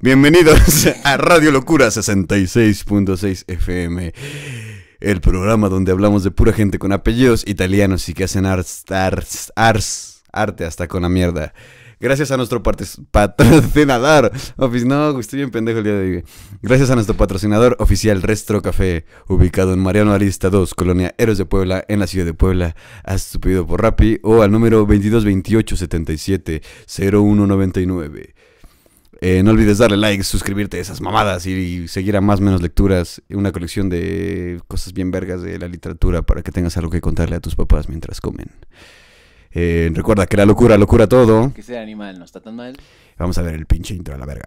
Bienvenidos a Radio Locura 66.6 FM. El programa donde hablamos de pura gente con apellidos italianos y que hacen ars, ars, ars, arte hasta con la mierda. Gracias a nuestro patrocinador. no, estoy bien pendejo el día de hoy. Gracias a nuestro patrocinador oficial Restro Café, ubicado en Mariano Arista 2, Colonia Héroes de Puebla, en la ciudad de Puebla. Haz tu pedido por Rappi o al número 2228 77 0199. No olvides darle like, suscribirte a esas mamadas y, seguir a más o menos lecturas. Una colección de cosas bien vergas de la literatura para que tengas algo que contarle a tus papás mientras comen. Eh, recuerda que la locura, locura todo. Que sea animal, no está tan mal. Vamos a ver el pinche intro a la verga.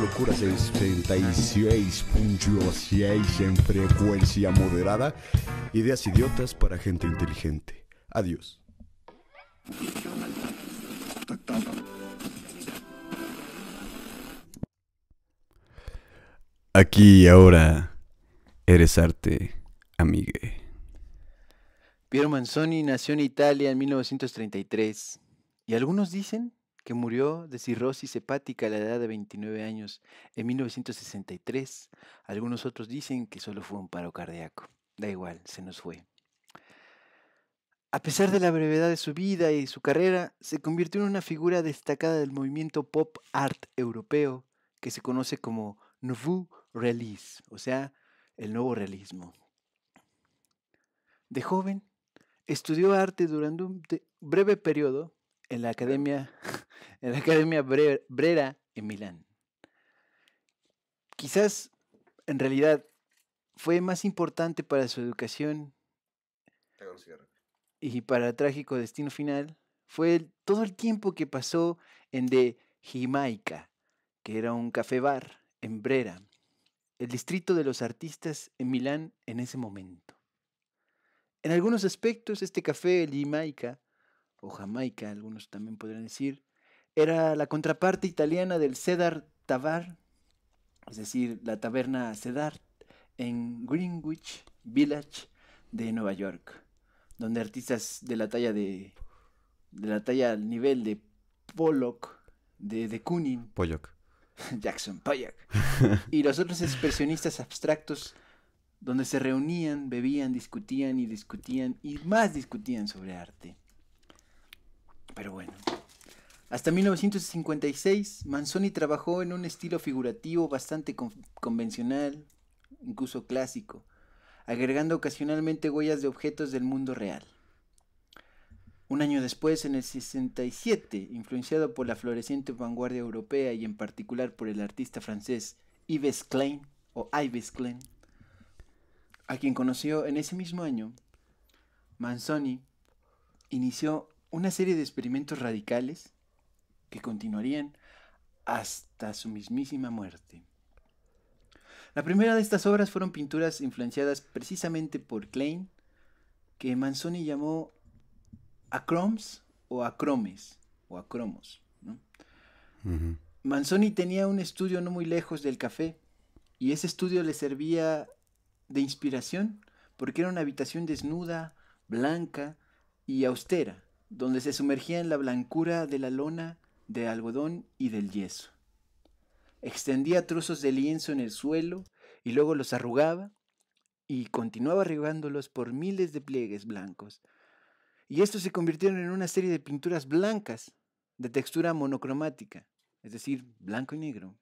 Locura 66.6 en frecuencia moderada. Ideas idiotas para gente inteligente. Adiós. Aquí y ahora eres arte, amigue. Piero Manzoni nació en Italia en 1933 y algunos dicen que murió de cirrosis hepática a la edad de 29 años en 1963. Algunos otros dicen que solo fue un paro cardíaco. Da igual, se nos fue. A pesar de la brevedad de su vida y su carrera, se convirtió en una figura destacada del movimiento pop art europeo que se conoce como Nouveau release, o sea, el nuevo realismo. De joven, estudió arte durante un breve periodo en la Academia, en la Academia Brera en Milán. Quizás, en realidad, fue más importante para su educación y para el trágico destino final fue todo el tiempo que pasó en De Jimaica, que era un café bar en Brera, el distrito de los artistas en Milán en ese momento. En algunos aspectos, este café Limaica, o Jamaica, algunos también podrían decir, era la contraparte italiana del Cedar Tabar, es decir, la taberna Cedar, en Greenwich Village de Nueva York, donde artistas de la talla de, de la talla al nivel de Pollock, de, de Kooning, Pollock Jackson Pollock. y los otros expresionistas abstractos donde se reunían, bebían, discutían y discutían y más discutían sobre arte. Pero bueno. Hasta 1956, Manzoni trabajó en un estilo figurativo bastante convencional, incluso clásico, agregando ocasionalmente huellas de objetos del mundo real. Un año después, en el 67, influenciado por la floreciente vanguardia europea y en particular por el artista francés Yves Klein, o Yves Klein, a quien conoció en ese mismo año, Manzoni inició una serie de experimentos radicales que continuarían hasta su mismísima muerte. La primera de estas obras fueron pinturas influenciadas precisamente por Klein, que Manzoni llamó acroms o acromes o acromos. Manzoni tenía un estudio no muy lejos del café y ese estudio le servía de inspiración porque era una habitación desnuda, blanca y austera, donde se sumergía en la blancura de la lona, de algodón y del yeso. Extendía trozos de lienzo en el suelo y luego los arrugaba y continuaba arrugándolos por miles de pliegues blancos, y estos se convirtieron en una serie de pinturas blancas de textura monocromática, es decir, blanco y negro,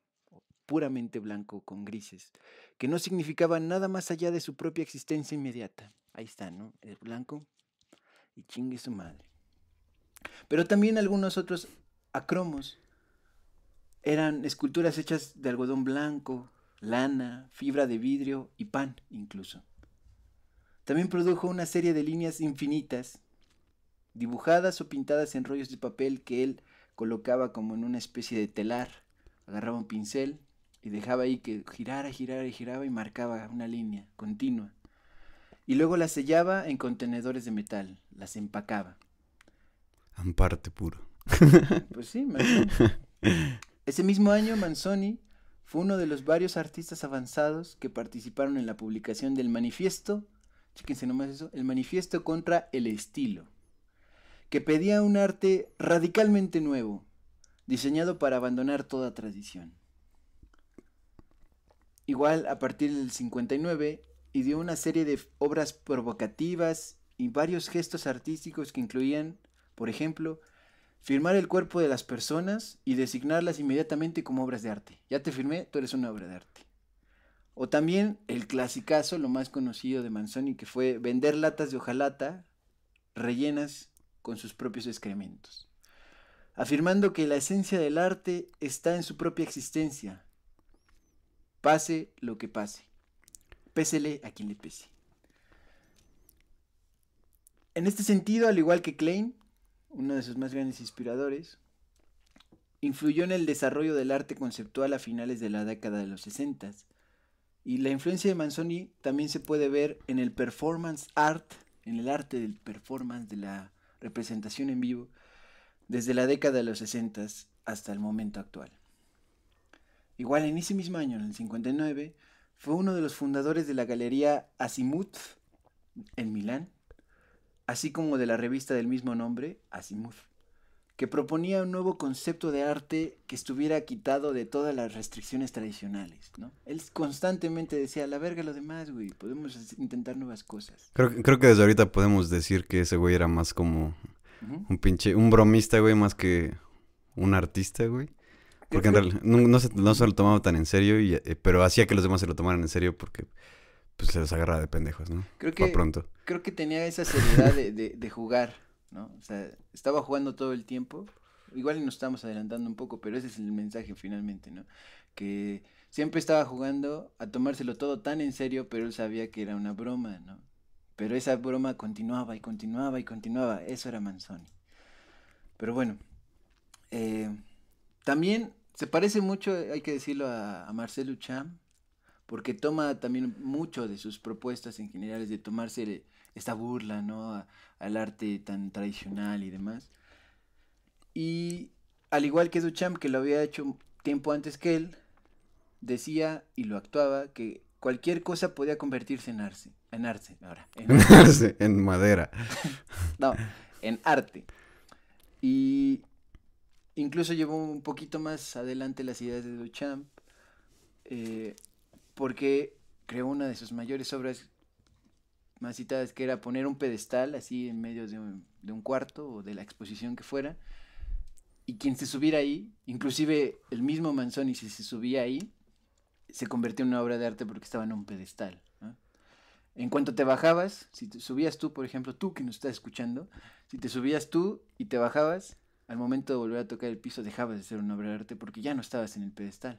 puramente blanco con grises, que no significaban nada más allá de su propia existencia inmediata. Ahí está, ¿no? El blanco y chingue su madre. Pero también algunos otros acromos eran esculturas hechas de algodón blanco, lana, fibra de vidrio y pan incluso. También produjo una serie de líneas infinitas dibujadas o pintadas en rollos de papel que él colocaba como en una especie de telar. Agarraba un pincel y dejaba ahí que girara, girara y giraba y marcaba una línea continua. Y luego las sellaba en contenedores de metal, las empacaba. Amparte puro. Pues sí, Ese mismo año Manzoni fue uno de los varios artistas avanzados que participaron en la publicación del manifiesto chíquense nomás eso, el manifiesto contra el estilo, que pedía un arte radicalmente nuevo, diseñado para abandonar toda tradición. Igual a partir del 59 y dio una serie de obras provocativas y varios gestos artísticos que incluían, por ejemplo, firmar el cuerpo de las personas y designarlas inmediatamente como obras de arte. Ya te firmé, tú eres una obra de arte. O también el clasicazo, lo más conocido de Manzoni, que fue vender latas de hojalata rellenas con sus propios excrementos, afirmando que la esencia del arte está en su propia existencia, pase lo que pase, pésele a quien le pese. En este sentido, al igual que Klein, uno de sus más grandes inspiradores, influyó en el desarrollo del arte conceptual a finales de la década de los 60 y la influencia de Manzoni también se puede ver en el performance art, en el arte del performance, de la representación en vivo, desde la década de los 60 hasta el momento actual. Igual en ese mismo año, en el 59, fue uno de los fundadores de la galería Azimuth en Milán, así como de la revista del mismo nombre, Azimuth, que proponía un nuevo concepto de arte que estuviera quitado de todas las restricciones tradicionales, ¿no? Él constantemente decía, la verga lo demás, güey, podemos intentar nuevas cosas. Creo, creo que desde ahorita podemos decir que ese güey era más como un pinche, un bromista, güey, más que un artista, güey. Porque en realidad no, se, no, se, lo tomaba tan en serio, y, eh, pero hacía que los demás se lo tomaran en serio porque pues se los agarra de pendejos, ¿no? Creo que, pronto. Creo que tenía esa seriedad de, de, de, jugar, ¿no? O sea, estaba jugando todo el tiempo. Igual nos estamos adelantando un poco, pero ese es el mensaje finalmente, ¿no? Que siempre estaba jugando a tomárselo todo tan en serio, pero él sabía que era una broma, ¿no? Pero esa broma continuaba y continuaba y continuaba. Eso era Manzoni. Pero bueno, eh, también se parece mucho, hay que decirlo, a, a Marcelo Cham, porque toma también mucho de sus propuestas en general, de tomarse esta burla, ¿no? al arte tan tradicional y demás. Y al igual que Duchamp, que lo había hecho tiempo antes que él, decía y lo actuaba que cualquier cosa podía convertirse en arce, en arce, ahora, en, arce, en madera. no, en arte. Y incluso llevó un poquito más adelante las ideas de Duchamp. Eh, porque creó una de sus mayores obras más citadas, que era poner un pedestal así en medio de un, cuarto o de la exposición que fuera, y quien se subiera ahí, inclusive el mismo Manzoni, si se subía ahí, se convirtió en una obra de arte porque estaba en un pedestal. En cuanto te bajabas, si te subías tú, por ejemplo, tú que nos estás escuchando, si te subías tú y te bajabas, al momento de volver a tocar el piso dejabas de ser una obra de arte porque ya no estabas en el pedestal.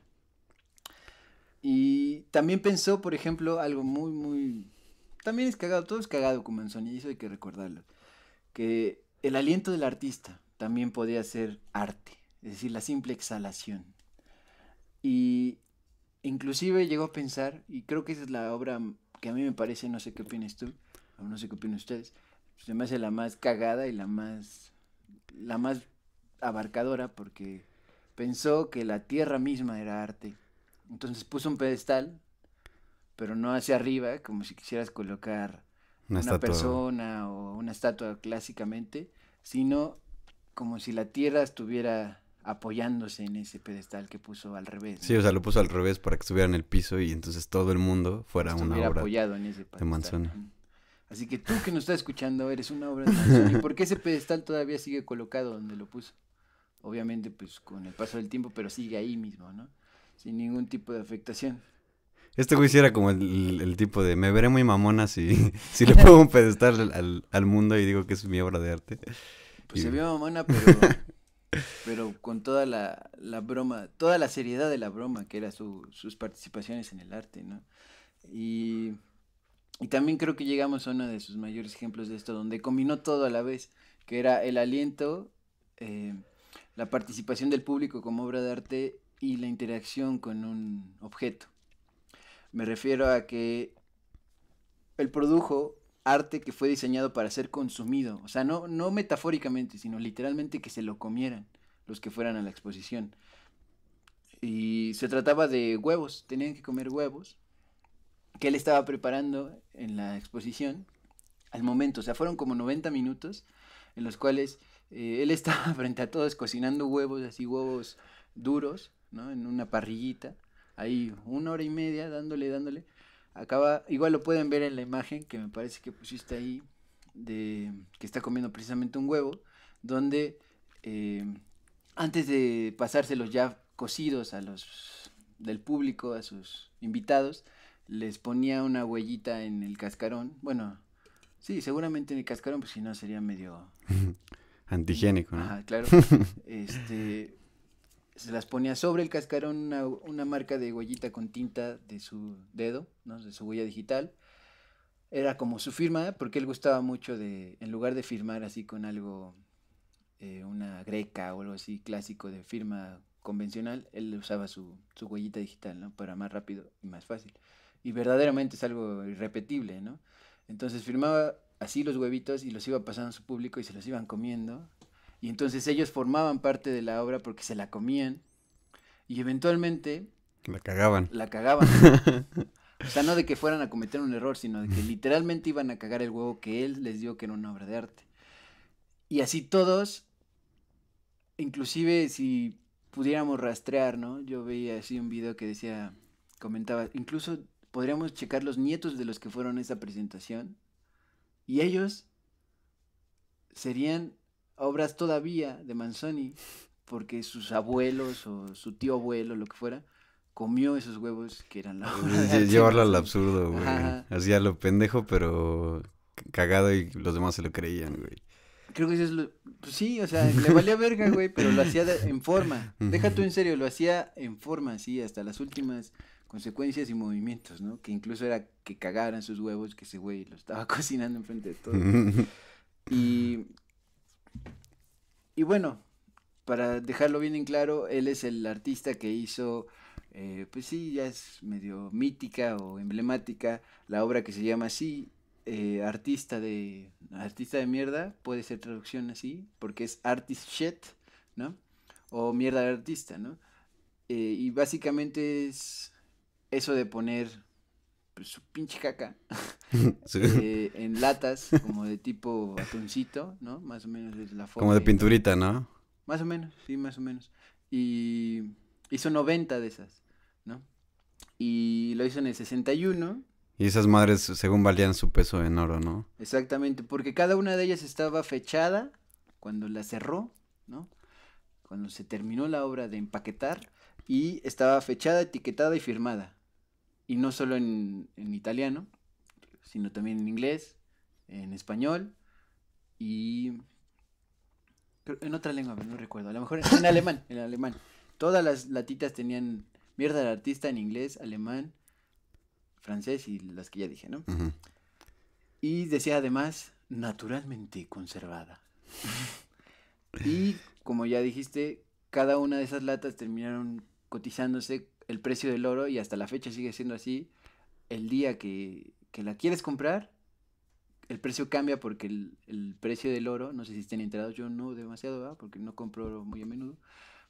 Y también pensó, por ejemplo, algo muy, muy... También es cagado, todo es cagado con Manzoni, y eso hay que recordarlo. Que el aliento del artista también podía ser arte, es decir, la simple exhalación. Y inclusive llegó a pensar, y creo que esa es la obra que a mí me parece, no sé qué opinas tú, o no sé qué opinan ustedes, se me hace la más cagada y la más, la más abarcadora porque pensó que la tierra misma era arte entonces puso un pedestal, pero no hacia arriba, como si quisieras colocar una, persona o una estatua clásicamente, sino como si la tierra estuviera apoyándose en ese pedestal que puso al revés. Sí, o sea, lo puso al revés para que estuviera en el piso y entonces todo el mundo fuera una obra apoyado en ese de Manzoni. Así que tú que nos estás escuchando eres una obra de Manzoni. ¿Por qué ese pedestal todavía sigue colocado donde lo puso? Obviamente, pues con el paso del tiempo, pero sigue ahí mismo, ¿no? Sin ningún tipo de afectación. Este güey sí era como el, tipo de me veré muy mamona si, si le pongo un pedestal al, al, mundo y digo que es mi obra de arte. Pues se vio mamona, pero, pero con toda la, la, broma, toda la seriedad de la broma, que era su, sus participaciones en el arte, ¿no? Y, y también creo que llegamos a uno de sus mayores ejemplos de esto, donde combinó todo a la vez, que era el aliento, eh, la participación del público como obra de arte y la interacción con un objeto. Me refiero a que él produjo arte que fue diseñado para ser consumido, o sea, no, no metafóricamente, sino literalmente que se lo comieran los que fueran a la exposición. Y se trataba de huevos, tenían que comer huevos. que él estaba preparando en la exposición al momento. O sea, fueron como 90 minutos en los cuales eh, él estaba frente a todos cocinando huevos, así huevos duros, ¿no? En una parrillita. Ahí una hora y media dándole, dándole. Acaba, igual lo pueden ver en la imagen que me parece que pusiste ahí, de que está comiendo precisamente un huevo, donde eh, antes de pasárselos ya cocidos a los del público, a sus invitados, les ponía una huellita en el cascarón. Bueno, sí, seguramente en el cascarón, pues si no sería medio... Antigénico, ¿no? Ajá, claro. este, se las ponía sobre el cascarón una, una, marca de huellita con tinta de su dedo, ¿no? De su huella digital. Era como su firma, porque él gustaba mucho de, en lugar de firmar así con algo, eh, una greca o algo así clásico de firma convencional, él usaba su, su huellita digital, ¿no? Para más rápido y más fácil y verdaderamente es algo irrepetible, ¿no? Entonces firmaba así los huevitos y los iba pasando a su público y se los iban comiendo. Y entonces ellos formaban parte de la obra porque se la comían y eventualmente... La cagaban. La cagaban. o sea, no de que fueran a cometer un error, sino de que literalmente iban a cagar el huevo que él les dio que era una obra de arte. Y así todos, inclusive si pudiéramos rastrear, ¿no? Yo veía así un video que decía, comentaba, incluso podríamos checar los nietos de los que fueron a esa presentación. Y ellos serían obras todavía de Manzoni, porque sus abuelos o su tío abuelo, lo que fuera, comió esos huevos que eran la obra Llevarlo al absurdo, güey. Hacía lo pendejo, pero cagado y los demás se lo creían, güey. Creo que eso es lo... Pues sí, o sea, le valía verga, güey, pero lo hacía en forma. Deja tú en serio, lo hacía en forma, sí, hasta las últimas consecuencias y movimientos, ¿no? Que incluso era que cagaran sus huevos, que ese güey lo estaba cocinando enfrente de todo. y, y bueno, para dejarlo bien en claro, él es el artista que hizo, eh, pues sí, ya es medio mítica o emblemática, la obra que se llama así, eh, artista de artista de mierda, puede ser traducción así, porque es artist shit, ¿no? O mierda de artista, ¿no? Eh, y básicamente es eso de poner su pinche caca eh, en latas, como de tipo atuncito, ¿no? Más o menos es la forma. Como de pinturita, ¿no? Más o menos, sí, más o menos. Y hizo 90 de esas, ¿no? Y lo hizo en el 61. Y esas madres, según valían su peso en oro, ¿no? Exactamente, porque cada una de ellas estaba fechada cuando la cerró, ¿no? Cuando se terminó la obra de empaquetar y estaba fechada, etiquetada y firmada y no solo en, italiano, sino también en inglés, en español y en otra lengua, no recuerdo, a lo mejor en, alemán, en alemán. Todas las latitas tenían mierda del artista en inglés, alemán, francés y las que ya dije, ¿no? Y decía además, naturalmente conservada. y como ya dijiste, cada una de esas latas terminaron cotizándose el precio del oro y hasta la fecha sigue siendo así. El día que, la quieres comprar, el precio cambia porque el, precio del oro, no sé si estén enterados, yo no demasiado, porque no compro oro muy a menudo,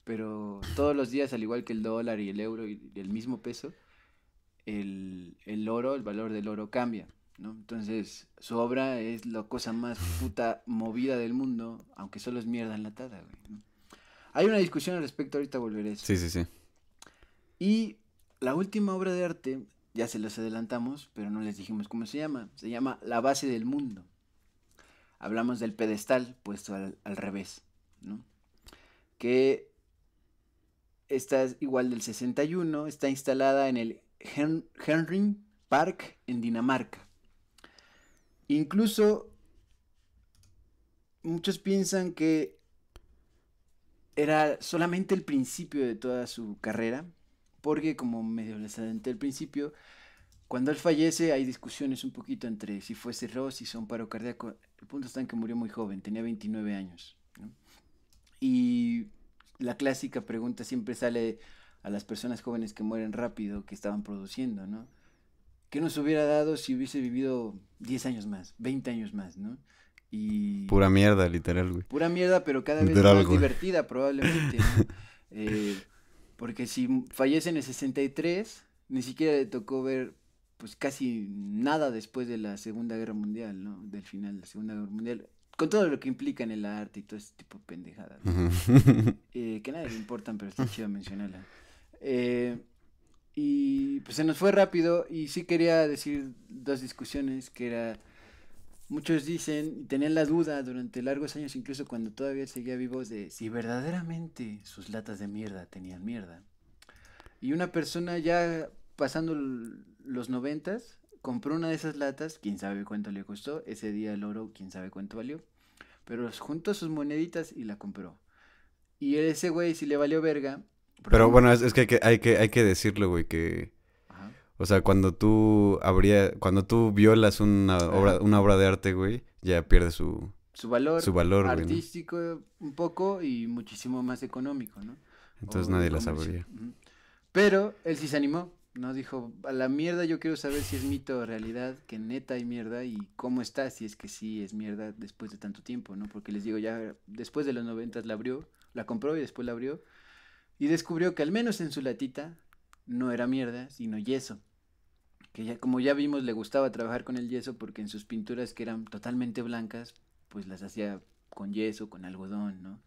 pero todos los días, al igual que el dólar y el euro y el mismo peso, el, el oro, el valor del oro cambia. ¿no? Entonces, su obra es la cosa más puta movida del mundo, aunque solo es mierda enlatada, güey. Hay una discusión al respecto, ahorita volveré. Sí, sí, sí. Y la última obra de arte, ya se las adelantamos, pero no les dijimos cómo se llama. Se llama La base del mundo. Hablamos del pedestal puesto al, revés, ¿no? Que esta es igual del 61, está instalada en el Henry Park en Dinamarca. Incluso muchos piensan que era solamente el principio de toda su carrera, porque como medio les adelanté al principio, cuando él fallece hay discusiones un poquito entre si fue cirrosis, si son paro cardíaco. El punto está en que murió muy joven, tenía 29 años. Y la clásica pregunta siempre sale a las personas jóvenes que mueren rápido, que estaban produciendo, ¿no? ¿Qué nos hubiera dado si hubiese vivido 10 años más, 20 años más, ¿no? Y... Pura mierda, literal, güey. Pura mierda, pero cada vez más divertida, probablemente. eh, porque si fallece en el 63, ni siquiera le tocó ver pues casi nada después de la Segunda Guerra Mundial, ¿no? Del final de la Segunda Guerra Mundial. Con todo lo que implica en el arte y todo ese tipo de pendejadas. Eh, que a nadie le importan, pero está chido mencionarla. Eh, y pues se nos fue rápido y sí quería decir dos discusiones que era... Muchos dicen, tenían la duda durante largos años, incluso cuando todavía seguía vivos, de si verdaderamente sus latas de mierda tenían mierda. Y una persona ya pasando los noventas, compró una de esas latas, quién sabe cuánto le costó, ese día el oro, quién sabe cuánto valió, pero juntó sus moneditas y la compró. Y ese güey si le valió verga. Pero bueno, es, que, hay que hay que hay que decirlo, güey, que o sea, cuando tú habría cuando tú violas una obra una obra de arte, güey, ya pierde su su valor, su valor artístico un poco y muchísimo más económico, ¿no? Entonces nadie la sabría. Pero él sí se animó no dijo, a la mierda yo quiero saber si es mito o realidad, que neta hay mierda y cómo está, si es que sí es mierda después de tanto tiempo, ¿no? Porque les digo, ya después de los noventas la abrió, la compró y después la abrió y descubrió que al menos en su latita no era mierda, sino yeso. Que ya, como ya vimos, le gustaba trabajar con el yeso porque en sus pinturas que eran totalmente blancas, pues las hacía con yeso, con algodón, ¿no?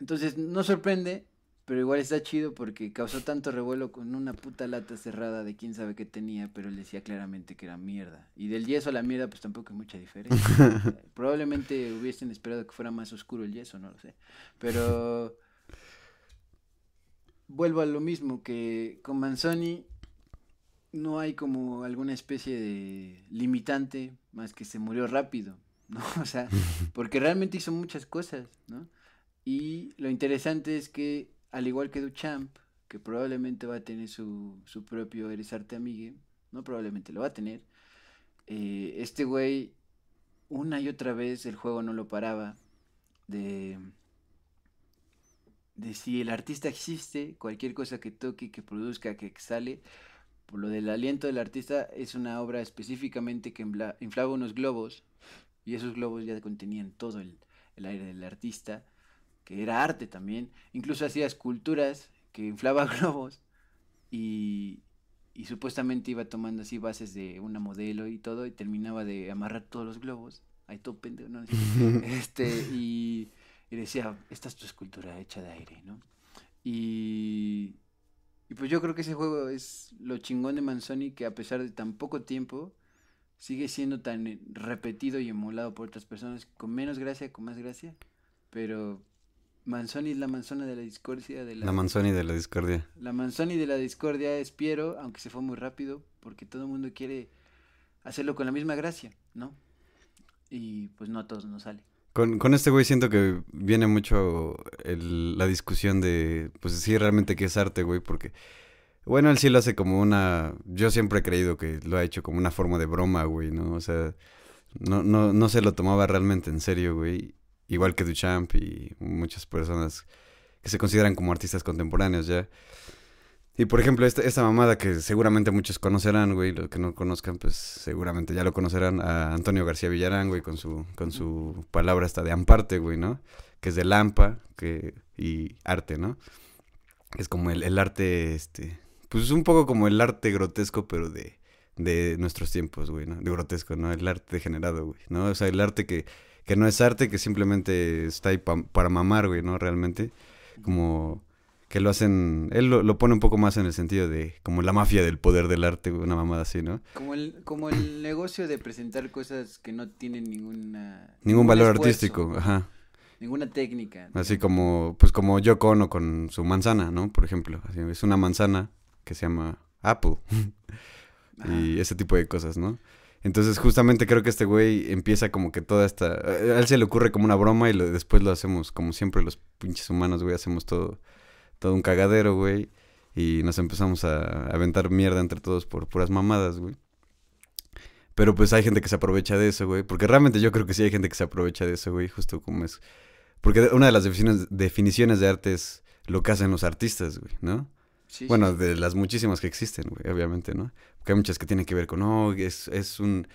Entonces, no sorprende pero igual está chido porque causó tanto revuelo con una puta lata cerrada de quién sabe qué tenía, pero él decía claramente que era mierda. Y del yeso a la mierda, pues tampoco hay mucha diferencia. Probablemente hubiesen esperado que fuera más oscuro el yeso, no lo sé. Pero vuelvo a lo mismo, que con Manzoni no hay como alguna especie de limitante más que se murió rápido, ¿no? O sea, porque realmente hizo muchas cosas, ¿no? Y lo interesante es que al igual que Duchamp, que probablemente va a tener su, su propio Eres Arte Amigue, no probablemente lo va a tener, eh, este güey una y otra vez el juego no lo paraba de, de si el artista existe, cualquier cosa que toque, que produzca, que exhale, por lo del aliento del artista es una obra específicamente que inflaba unos globos y esos globos ya contenían todo el, el aire del artista que era arte también. Incluso hacía esculturas que inflaba globos y, y supuestamente iba tomando así bases de una modelo y todo y terminaba de amarrar todos los globos. Ahí todo pendejo, ¿no? este, y, y, decía, esta es tu escultura hecha de aire, ¿no? Y, y pues yo creo que ese juego es lo chingón de Manzoni que a pesar de tan poco tiempo sigue siendo tan repetido y emulado por otras personas con menos gracia, con más gracia, pero Manzoni es la manzona de la discordia. De la, la Manzoni de la discordia. La Manzoni de la discordia es Piero, aunque se fue muy rápido, porque todo el mundo quiere hacerlo con la misma gracia, ¿no? Y pues no a todos nos sale. Con, con este güey siento que viene mucho el, la discusión de, pues sí, realmente qué es arte, güey, porque, bueno, él sí lo hace como una, yo siempre he creído que lo ha hecho como una forma de broma, güey, ¿no? O sea, no, no, no se lo tomaba realmente en serio, güey igual que Duchamp y muchas personas que se consideran como artistas contemporáneos ya. Y por ejemplo, esta, esta mamada que seguramente muchos conocerán, güey, los que no conozcan, pues seguramente ya lo conocerán, a Antonio García Villarán, güey, con su, con su palabra hasta de amparte, güey, ¿no? Que es de lampa que, y arte, ¿no? Es como el, el arte, este, pues es un poco como el arte grotesco, pero de, de nuestros tiempos, güey, ¿no? De grotesco, ¿no? El arte degenerado, güey, ¿no? O sea, el arte que que no es arte, que simplemente está ahí para mamar, güey, ¿no? Realmente. Como que lo hacen, él lo, pone un poco más en el sentido de como la mafia del poder del arte, una mamada así, ¿no? Como el, como el negocio de presentar cosas que no tienen ninguna... Ningún, valor artístico, ajá. Ninguna técnica. Así como, pues como yo Ono con su manzana, ¿no? Por ejemplo, es una manzana que se llama Apple. y ese tipo de cosas, ¿no? Entonces, justamente creo que este güey empieza como que toda esta. A él se le ocurre como una broma y después lo hacemos, como siempre, los pinches humanos, güey, hacemos todo, todo un cagadero, güey. Y nos empezamos a aventar mierda entre todos por puras mamadas, güey. Pero pues hay gente que se aprovecha de eso, güey. Porque realmente yo creo que sí hay gente que se aprovecha de eso, güey. Justo como es. Porque una de las definiciones, definiciones de arte es lo que hacen los artistas, güey, ¿no? bueno, de las muchísimas que existen, güey, obviamente, ¿no? Porque hay muchas que tienen que ver con, oh, es, es un,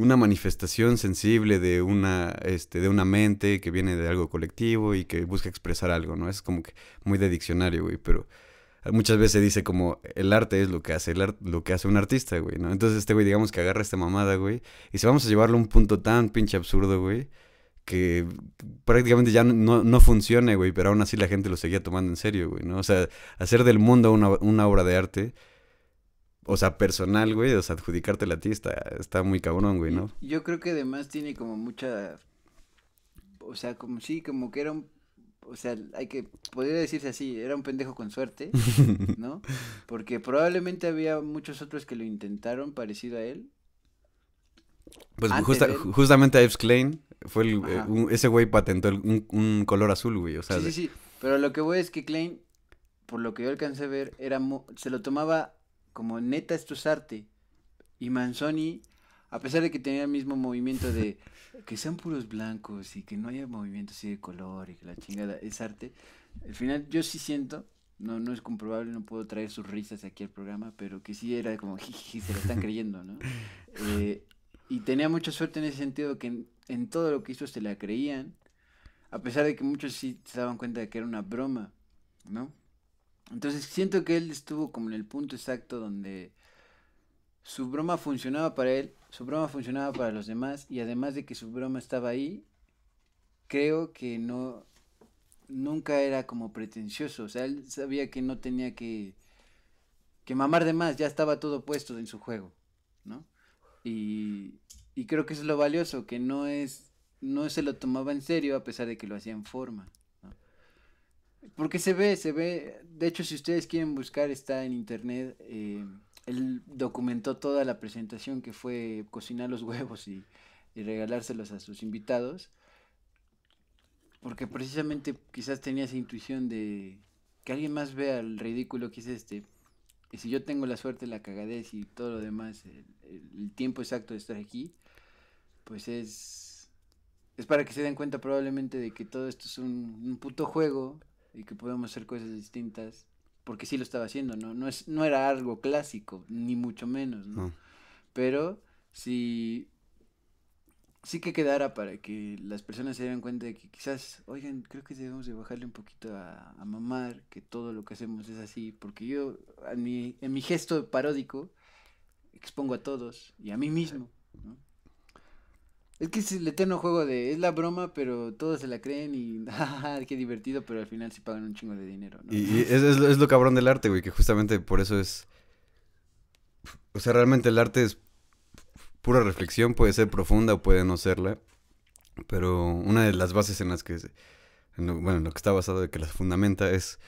una manifestación sensible de una, este, de una mente que viene de algo colectivo y que busca expresar algo, ¿no? Es como que muy de diccionario, güey, pero muchas veces se dice como el arte es lo que hace el lo que hace un artista, güey, ¿no? Entonces este güey digamos que agarra esta mamada, güey, y si vamos a llevarlo a un punto tan pinche absurdo, güey, que prácticamente ya no, no funcione, güey, pero aún así la gente lo seguía tomando en serio, güey, ¿no? O sea, hacer del mundo una, una obra de arte, o sea, personal, güey, o sea, adjudicártela a ti está, está muy cabrón, güey, ¿no? Yo creo que además tiene como mucha, o sea, como sí, como que era un, o sea, hay que, podría decirse así, era un pendejo con suerte, ¿no? Porque probablemente había muchos otros que lo intentaron parecido a él. Pues justa- él. justamente Ives Klein fue el, eh, un- ese güey patentó el- un, un color azul, güey, o sea, Sí, de- sí, sí, pero lo que voy es que Klein, por lo que yo alcancé a ver, era mo- se lo tomaba como neta esto es arte. Y Manzoni, a pesar de que tenía el mismo movimiento de que sean puros blancos y que no haya movimiento así de color y que la chingada es arte, al final yo sí siento, no, no es comprobable, no puedo traer sus risas aquí al programa, pero que sí era como jiji, se lo están creyendo, ¿no? Eh, y tenía mucha suerte en ese sentido que en, en todo lo que hizo se la creían, a pesar de que muchos sí se daban cuenta de que era una broma, ¿no? Entonces siento que él estuvo como en el punto exacto donde su broma funcionaba para él, su broma funcionaba para los demás y además de que su broma estaba ahí, creo que no nunca era como pretencioso, o sea, él sabía que no tenía que que mamar de más, ya estaba todo puesto en su juego, ¿no? Y, y creo que eso es lo valioso, que no es no se lo tomaba en serio a pesar de que lo hacía en forma. Porque se ve, se ve, de hecho si ustedes quieren buscar está en internet, eh, él documentó toda la presentación que fue cocinar los huevos y, y regalárselos a sus invitados, porque precisamente quizás tenía esa intuición de que alguien más vea el ridículo que es este, y si yo tengo la suerte, la cagadez y todo lo demás, el- el tiempo exacto de estar aquí, pues es es para que se den cuenta probablemente de que todo esto es un, un puto juego y que podemos hacer cosas distintas porque sí lo estaba haciendo no no es no era algo clásico ni mucho menos ¿no? no. pero sí sí que quedara para que las personas se dieran cuenta de que quizás oigan creo que debemos de bajarle un poquito a, a mamar que todo lo que hacemos es así porque yo en mi, en mi gesto paródico expongo a todos y a mí mismo. Es que es el eterno juego de, es la broma, pero todos se la creen y, jajaja, qué divertido, pero al final sí pagan un chingo de dinero, ¿no? Y, es, es lo- cabrón del arte, güey, que justamente por eso es... O sea, realmente el arte es pura reflexión, puede ser profunda o puede no serla, pero una de las bases en las que, bueno, en lo que está basado, de que las fundamenta, es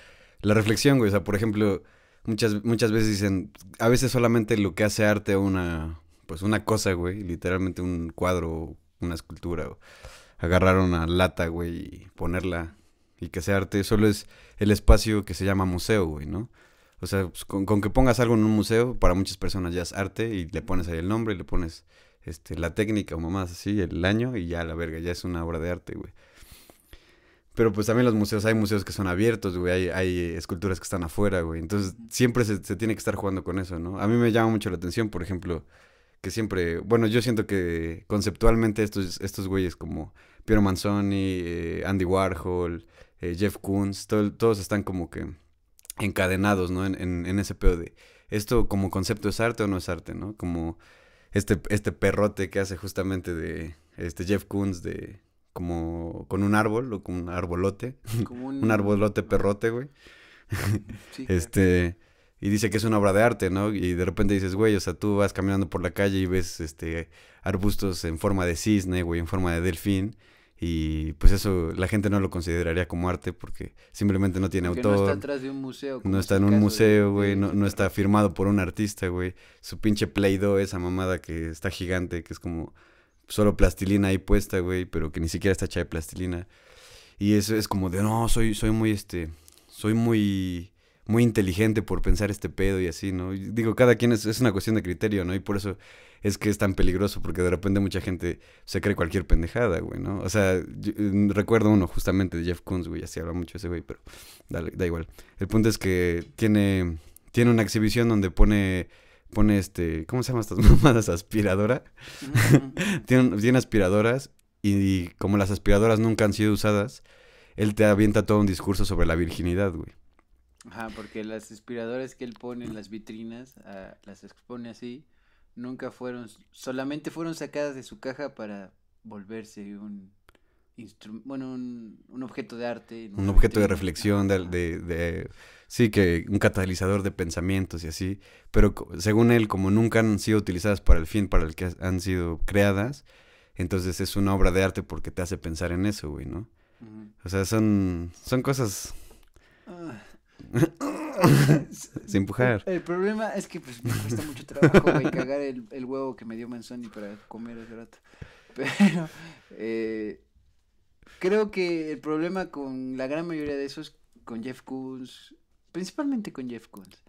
la reflexión, güey. O sea, por ejemplo, muchas, muchas veces dicen, a veces solamente lo que hace arte a una, pues una cosa, güey, literalmente un cuadro, una escultura, o agarrar una lata, güey, y ponerla y que sea arte, solo es el espacio que se llama museo, güey, ¿no? O sea, pues, con, que pongas algo en un museo, para muchas personas ya es arte y le pones ahí el nombre, le pones este, la técnica o mamás así, el año y ya la verga, ya es una obra de arte, güey. Pero pues también los museos, hay museos que son abiertos, güey, hay, esculturas que están afuera, güey. Entonces siempre se, se tiene que estar jugando con eso, ¿no? A mí me llama mucho la atención, por ejemplo, que siempre, bueno, yo siento que conceptualmente estos, estos güeyes como Piero Manzoni, eh, Andy Warhol, eh, Jeff Koons, todo- todos están como que encadenados, ¿no? En, en, en ese pedo de, ¿esto como concepto es arte o no es arte, ¿no? Como este, este perrote que hace justamente de este Jeff Koons de como con un árbol o con un arbolote, Como un arbolote perrote, güey. Sí, claro. Y dice que es una obra de arte, ¿no? Y de repente dices, güey, o sea, tú vas caminando por la calle y ves este arbustos en forma de cisne, güey, en forma de delfín. Y pues eso la gente no lo consideraría como arte porque simplemente no tiene Porque no está autor. atrás de un museo. No está es en un museo, güey, de no, no está firmado por un artista, güey. Su pinche Play-Doh, esa mamada que está gigante, que es como solo plastilina ahí puesta, güey, pero que ni siquiera está hecha de plastilina. Y eso es como de, no, soy, soy muy, este, soy muy, muy inteligente por pensar este pedo y así, ¿no? Y digo, cada quien es, es una cuestión de criterio, ¿no? Y por eso es que es tan peligroso, porque de repente mucha gente se cree cualquier pendejada, güey, ¿no? O sea, yo, eh, recuerdo uno justamente de Jeff Koons, güey, así habla mucho ese güey, pero dale, da igual. El punto es que tiene, tiene una exhibición donde pone, pone este, ¿cómo se llaman estas mamadas? Aspiradora. Tiene, tiene aspiradoras y, como las aspiradoras nunca han sido usadas, él te avienta todo un discurso sobre la virginidad, güey. Ajá, porque las inspiradoras que él pone en las vitrinas, ah, las expone así, nunca fueron, solamente fueron sacadas de su caja para volverse un bueno, un, objeto de arte. Un objeto de reflexión, de, de, sí, que un catalizador de pensamientos y así, pero según él, como nunca han sido utilizadas para el fin para el que han sido creadas, entonces es una obra de arte porque te hace pensar en eso, güey, ¿no? O sea, son, son cosas... Ah. Sin empujar. El, problema es que pues me cuesta mucho trabajo, güey, cagar el, huevo que me dio Manzoni para comer hace rato. Pero eh, creo que el problema con la gran mayoría de esos, con Jeff Koons, principalmente con Jeff Koons,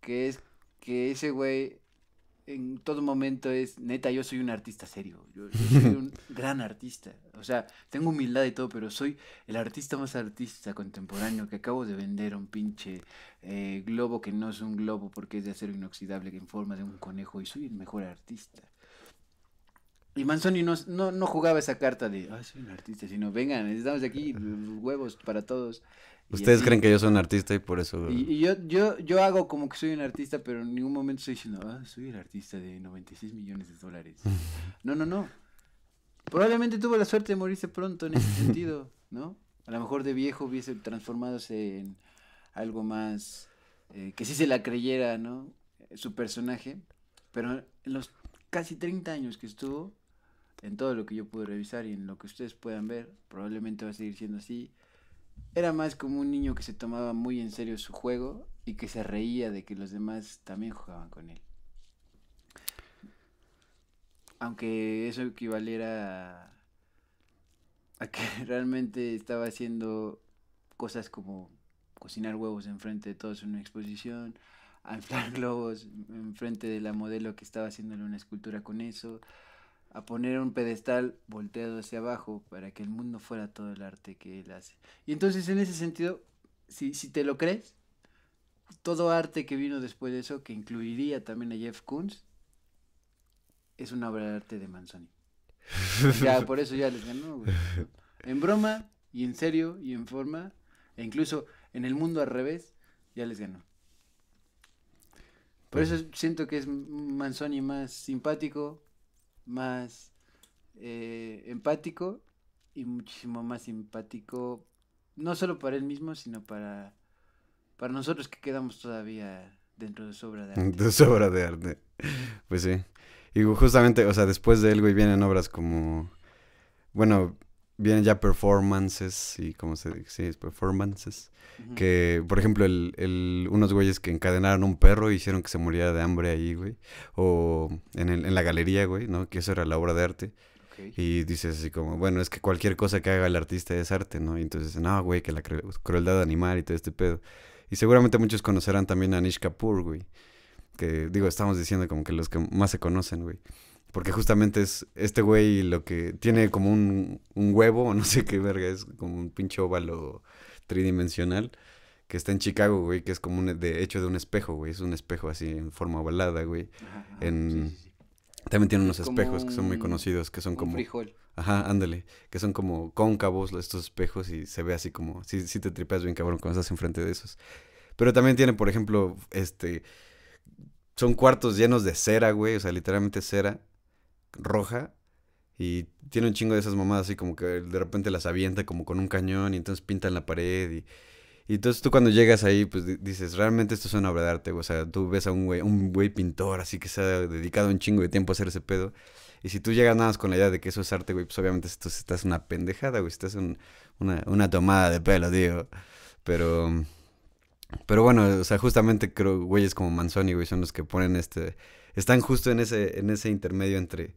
que es que ese güey en todo momento es, neta, yo soy un artista serio, yo, soy un gran artista, o sea, tengo humildad y todo, pero soy el artista más artista contemporáneo que acabo de vender un pinche eh, globo que no es un globo porque es de acero inoxidable en forma de un conejo y soy el mejor artista. Y Manzoni no, no, jugaba esa carta de, ah, soy un artista, sino, vengan, necesitamos aquí huevos para todos. Ustedes creen que yo soy un artista y por eso... Y, yo, yo, yo hago como que soy un artista, pero en ningún momento estoy diciendo, ah, soy el artista de 96 millones de dólares. no, no, no. Probablemente tuvo la suerte de morirse pronto en ese sentido, ¿no? A lo mejor de viejo hubiese transformadose en algo más eh, que sí se la creyera, ¿no? Su personaje. Pero en los casi 30 años que estuvo, en todo lo que yo pude revisar y en lo que ustedes puedan ver, probablemente va a seguir siendo así era más como un niño que se tomaba muy en serio su juego y que se reía de que los demás también jugaban con él. Aunque eso equivaliera a, que realmente estaba haciendo cosas como cocinar huevos enfrente de todos en una exposición, alzar globos enfrente de la modelo que estaba haciéndole una escultura con eso, a poner un pedestal volteado hacia abajo para que el mundo fuera todo el arte que él hace. Y entonces en ese sentido, si, si te lo crees, todo arte que vino después de eso, que incluiría también a Jeff Koons, es una obra de arte de Manzoni. ya, por eso ya les ganó, En broma, y en serio, y en forma, e incluso en el mundo al revés, ya les ganó. Por pues eso siento que es Manzoni más simpático, más eh, empático y muchísimo más simpático, no solo para él mismo, sino para, para nosotros que quedamos todavía dentro de su obra de arte. De su obra de arte. Pues sí. Y justamente, o sea, después de él, güey, vienen obras como, bueno, vienen ya performances y como se dice, sí, performances. Que, por ejemplo, el, el, unos güeyes que encadenaron un perro y hicieron que se muriera de hambre ahí, güey. O en, el, en la galería, güey, ¿no? Que eso era la obra de arte. Y dices así como, bueno, es que cualquier cosa que haga el artista es arte, ¿no? Y entonces, no, güey, que la crueldad animal y todo este pedo. Y seguramente muchos conocerán también a Nish Kapoor, güey. Que, digo, estamos diciendo como que los que más se conocen, güey. Porque justamente es este güey lo que tiene como un, un huevo, no sé qué verga, es como un pinche óvalo tridimensional que está en Chicago, güey, que es como un, de hecho de un espejo, güey, es un espejo así en forma ovalada, güey. en, También tiene unos espejos que son muy conocidos, que son como... Frijol. Ajá, ándale, que son como cóncavos estos espejos y se ve así como, sí, sí te tripeas bien cabrón cuando estás enfrente de esos. Pero también tiene, por ejemplo, este, son cuartos llenos de cera, güey, o sea, literalmente cera roja y tiene un chingo de esas mamadas así como que de repente las avienta como con un cañón y entonces pinta en la pared y, entonces tú cuando llegas ahí pues dices, realmente esto es una obra de arte, o sea, tú ves a un güey, un güey pintor así que se ha dedicado un chingo de tiempo a hacer ese pedo y si tú llegas nada más con la idea de que eso es arte, güey, pues obviamente esto estás una pendejada, güey, estás una, una tomada de pelo, digo, pero... Pero bueno, o sea, justamente creo güeyes como Manzoni, güey, son los que ponen este están justo en ese, en ese intermedio entre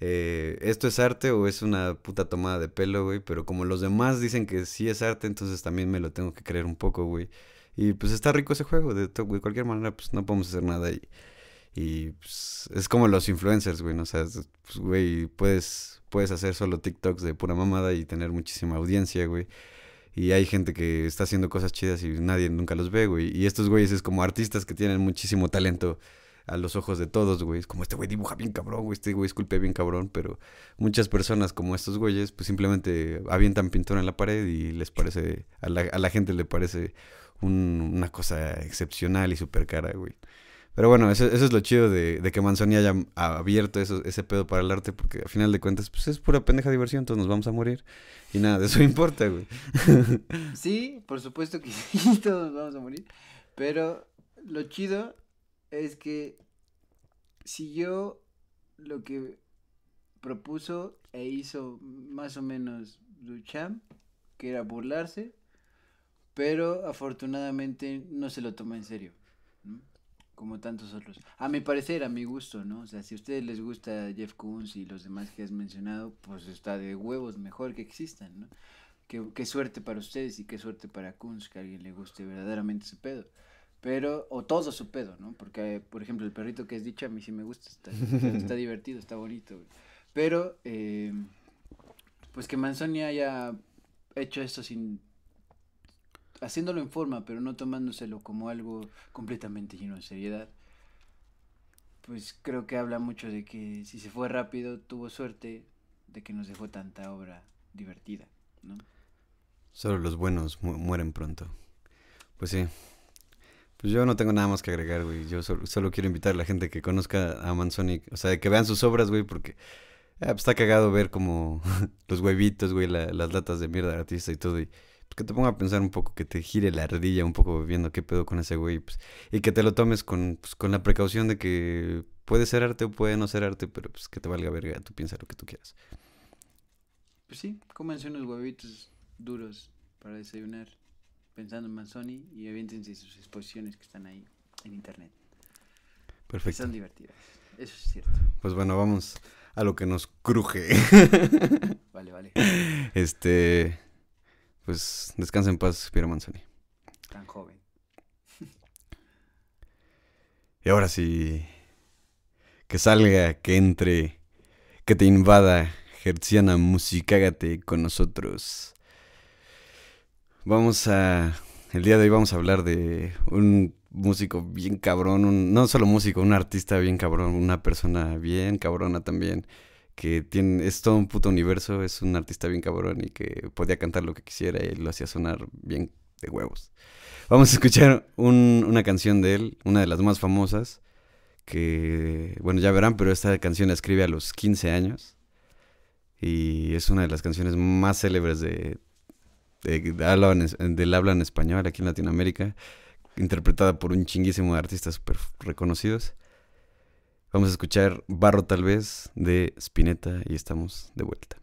eh, esto es arte o es una puta tomada de pelo, güey. Pero como los demás dicen que sí es arte, entonces también me lo tengo que creer un poco, güey. Y pues está rico ese juego, de, de cualquier manera, pues no podemos hacer nada. Y, y pues, es como los influencers, güey, ¿no? O sea, pues, güey, puedes, puedes hacer solo TikToks de pura mamada y tener muchísima audiencia, güey. Y hay gente que está haciendo cosas chidas y nadie nunca los ve, güey. Y estos güeyes es como artistas que tienen muchísimo talento a los ojos de todos, güey. Es como este güey dibuja bien cabrón, güey, este güey esculpe bien cabrón, pero muchas personas como estos güeyes, pues simplemente avientan pintura en la pared y les parece, a la, a la gente le parece un- una cosa excepcional y súper cara, güey. Pero bueno, eso, eso es lo chido de, de que Manzoni haya abierto eso, ese pedo para el arte, porque a final de cuentas, pues es pura pendeja diversión, todos nos vamos a morir y nada, de eso importa, güey. Sí, por supuesto que sí, todos nos vamos a morir. Pero lo chido es que siguió lo que propuso e hizo más o menos Duchamp, que era burlarse, pero afortunadamente no se lo toma en serio, como tantos otros. A mi parecer, a mi gusto, ¿no? O sea, si a ustedes les gusta Jeff Koons y los demás que has mencionado, pues está de huevos mejor que existan, ¿no? Qué, suerte para ustedes y qué suerte para Kunz que a alguien le guste verdaderamente su pedo. Pero, o todo su pedo, ¿no? Porque, por ejemplo, el perrito que has dicho a mí sí me gusta, está, está divertido, está bonito. güey. Pero, eh, pues que Manzoni haya hecho esto sin. haciéndolo en forma, pero no tomándoselo como algo completamente lleno de seriedad. Pues creo que habla mucho de que si se fue rápido, tuvo suerte de que nos dejó tanta obra divertida, ¿no? Solo los buenos mu- mueren pronto. Pues sí. Pues yo no tengo nada más que agregar, güey. Yo solo, solo quiero invitar a la gente que conozca a Manzoni, o sea, que vean sus obras, güey, porque ah, pues está cagado ver como los huevitos, güey, la- las latas de mierda de artista y todo. Y pues, que te ponga a pensar un poco, que te gire la ardilla un poco viendo qué pedo con ese güey. Pues, y que te lo tomes con, pues, con la precaución de que puede ser arte o puede no ser arte, pero pues que te valga verga, tú piensa lo que tú quieras. Pues sí, cómanse unos huevitos duros para desayunar, pensando en Manzoni y aviéntense sus exposiciones que están ahí en internet. Perfecto. Son divertidas, eso es cierto. Pues bueno, vamos a lo que nos cruje. Vale, vale. Este. Pues descansa en paz, Piero Manzoni. Tan joven. Y ahora sí. Que salga, que entre, que te invada. Herziana Musicágate con nosotros. Vamos a. El día de hoy vamos a hablar de un músico bien cabrón. no solo músico, un artista bien cabrón. Una persona bien cabrona también. Que tiene, es todo un puto universo. Es un artista bien cabrón y que podía cantar lo que quisiera y lo hacía sonar bien de huevos. Vamos a escuchar un- una canción de él, una de las más famosas, que, bueno, ya verán, pero esta canción la escribe a los 15 años y es una de las canciones más célebres de, de- de habla en es- del habla en español aquí en Latinoamérica, interpretada por un chinguísimo de artistas súper reconocidos. Vamos a escuchar Barro tal vez de Spinetta y estamos de vuelta.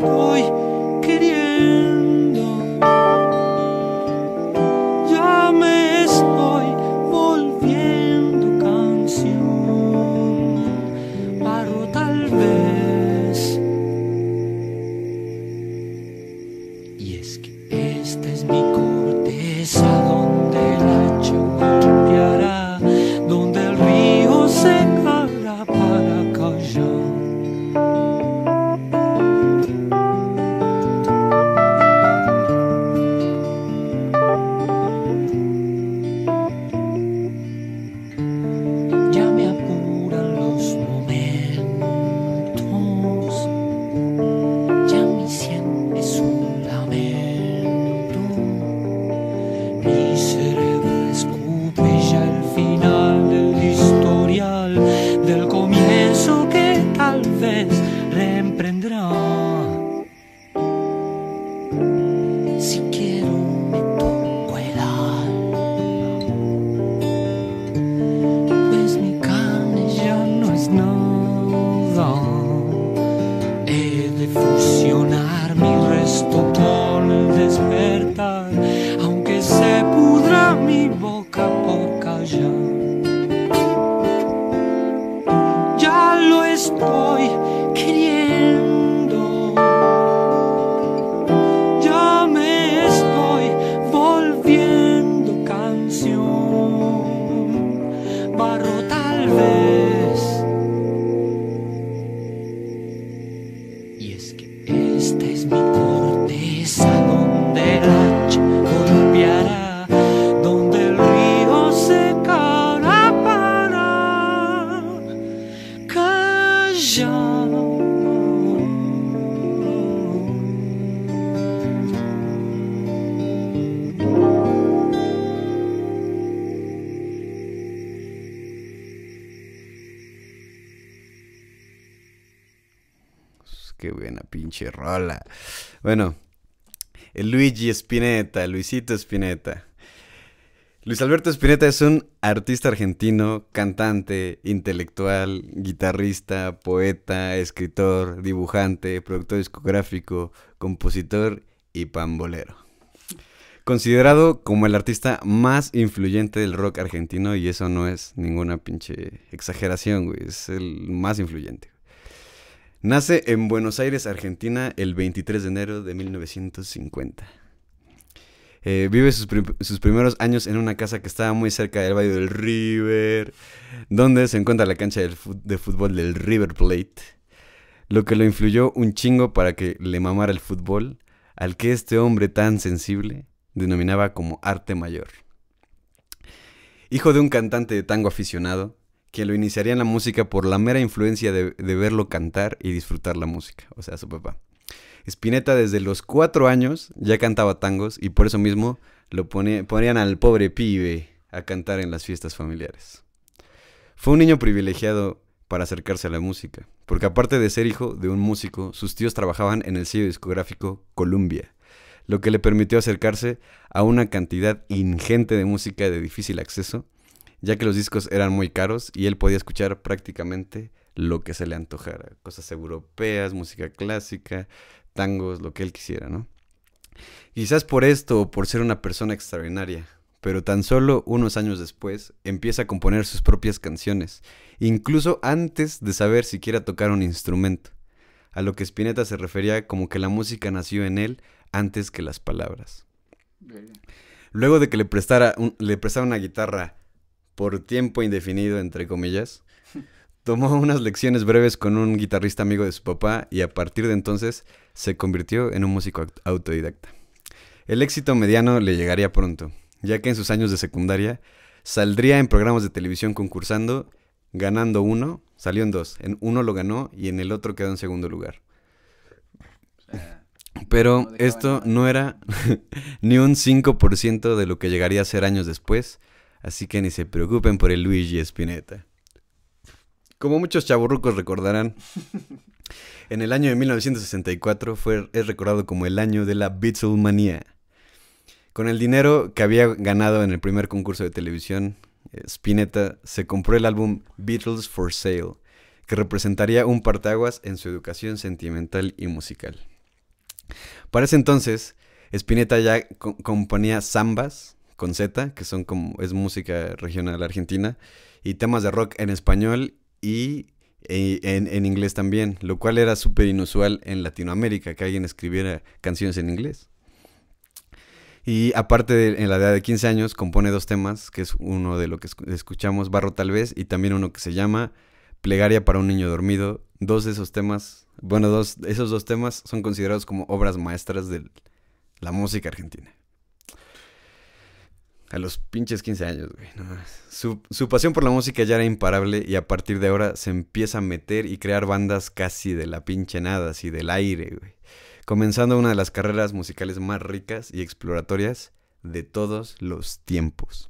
Lo Spinetta, Luisito Spinetta. Luis Alberto Spinetta es un artista argentino, cantante, intelectual, guitarrista, poeta, escritor, dibujante, productor discográfico, compositor y pambolero. Considerado como el artista más influyente del rock argentino, y eso no es ninguna pinche exageración, güey, es el más influyente. Nace en Buenos Aires, Argentina, el 23 de enero de 1950. Eh, vive sus, sus primeros años en una casa que estaba muy cerca del Valle del River, donde se encuentra la cancha de fútbol del River Plate, lo que lo influyó un chingo para que le mamara el fútbol, al que este hombre tan sensible denominaba como arte mayor. Hijo de un cantante de tango aficionado, que lo iniciaría en la música por la mera influencia de verlo cantar y disfrutar la música, o sea, su papá. Spinetta desde los cuatro años ya cantaba tangos y por eso mismo lo ponían al pobre pibe a cantar en las fiestas familiares. Fue un niño privilegiado para acercarse a la música, porque aparte de ser hijo de un músico, sus tíos trabajaban en el sello discográfico Columbia, lo que le permitió acercarse a una cantidad ingente de música de difícil acceso, ya que los discos eran muy caros y él podía escuchar prácticamente lo que se le antojara, cosas europeas, música clásica, tangos, lo que él quisiera, ¿no? Quizás por esto o por ser una persona extraordinaria, pero tan solo unos años después empieza a componer sus propias canciones, incluso antes de saber siquiera tocar un instrumento, a lo que Spinetta se refería como que la música nació en él antes que las palabras. Luego de que le prestara un- le prestara una guitarra por tiempo indefinido, entre comillas, tomó unas lecciones breves con un guitarrista amigo de su papá y a partir de entonces se convirtió en un músico aut- autodidacta. El éxito mediano le llegaría pronto, ya que en sus años de secundaria saldría en programas de televisión concursando, ganando uno, salió en dos, en uno lo ganó y en el otro quedó en segundo lugar. Pero esto no era ni un 5% de lo que llegaría a ser años después, así que ni se preocupen por el Luigi Spinetta. Como muchos chaburrucos recordarán, en el año de 1964 fue, es recordado como el año de la Beatlemanía. Con el dinero que había ganado en el primer concurso de televisión, eh, Spinetta se compró el álbum Beatles for Sale, que representaría un parteaguas en su educación sentimental y musical. Para ese entonces, Spinetta ya co- componía zambas con Z, que son como es música regional argentina, y temas de rock en español y en, en inglés también, lo cual era súper inusual en Latinoamérica, que alguien escribiera canciones en inglés. Y aparte, en la edad de 15 años, compone dos temas, que es uno de lo que escu- escuchamos, Barro tal vez, y también uno que se llama Plegaria para un niño dormido. Dos de esos temas, bueno, dos, esos dos temas son considerados como obras maestras de la música argentina. A los pinches 15 años, güey. Su, su pasión por la música ya era imparable y a partir de ahora se empieza a meter y crear bandas casi de la pinche nada, así del aire, güey. Comenzando una de las carreras musicales más ricas y exploratorias de todos los tiempos.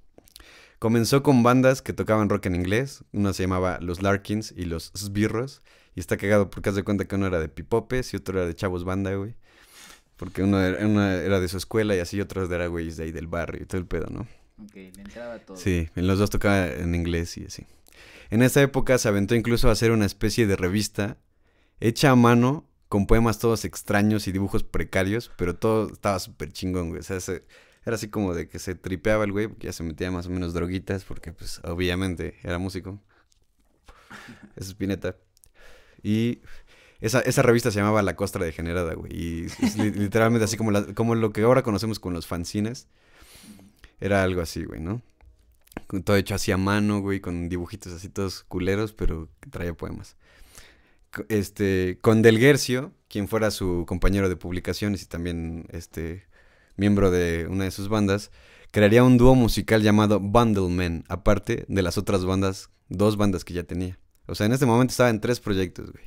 Comenzó con bandas que tocaban rock en inglés. Una se llamaba Los Larkins y Los Sbirros. Y está cagado porque haz de cuenta que uno era de Pipopes y otro era de Chavos Banda, güey. Porque uno era, era de su escuela y así otro era, güey, de ahí del barrio y todo el pedo, ¿no? Ok, le entraba todo. Sí, en los dos tocaba en inglés y así. En esa época se aventó incluso a hacer una especie de revista hecha a mano con poemas todos extraños y dibujos precarios, pero todo estaba súper chingón, güey. O sea, se- era así como de que se tripeaba el güey, porque ya se metía más o menos droguitas, porque pues obviamente era músico. Es Spinetta. Y esa, esa revista se llamaba La Costra Degenerada, güey. Y literalmente así como, como lo que ahora conocemos con los fanzines. Era algo así, güey, ¿no? Todo hecho así a mano, güey, con dibujitos así todos culeros, pero traía poemas. Este, con Del Guercio, quien fuera su compañero de publicaciones y también este miembro de una de sus bandas, crearía un dúo musical llamado Bundle Men, aparte de las otras bandas, dos bandas que ya tenía. O sea, en este momento estaba en tres proyectos, güey.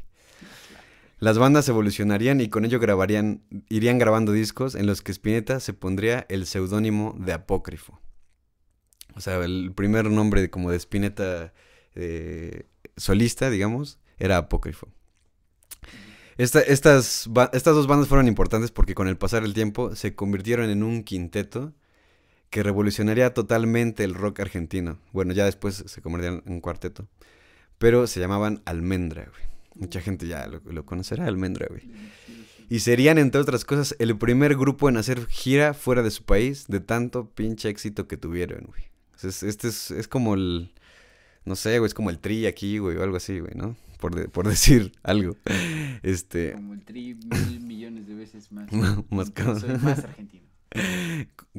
Las bandas evolucionarían y con ello grabarían, irían grabando discos en los que Spinetta se pondría el seudónimo de Apócrifo. O sea, el primer nombre como de Spinetta eh, solista, digamos, era Apócrifo. Esta- estas, estas dos bandas fueron importantes porque con el pasar del tiempo se convirtieron en un quinteto que revolucionaría totalmente el rock argentino. Bueno, ya después se convirtieron en un cuarteto. Pero se llamaban Almendra, güey. Mucha gente ya lo, lo conocerá, Almendra, güey. Y serían, entre otras cosas, el primer grupo en hacer gira fuera de su país de tanto pinche éxito que tuvieron, güey. O sea, es- este es, es como el... No sé, güey, es como el tri aquí, güey, o algo así, güey, ¿no? Por, de- por decir algo. Este... Como el tri mil millones de veces más. Más más argentino.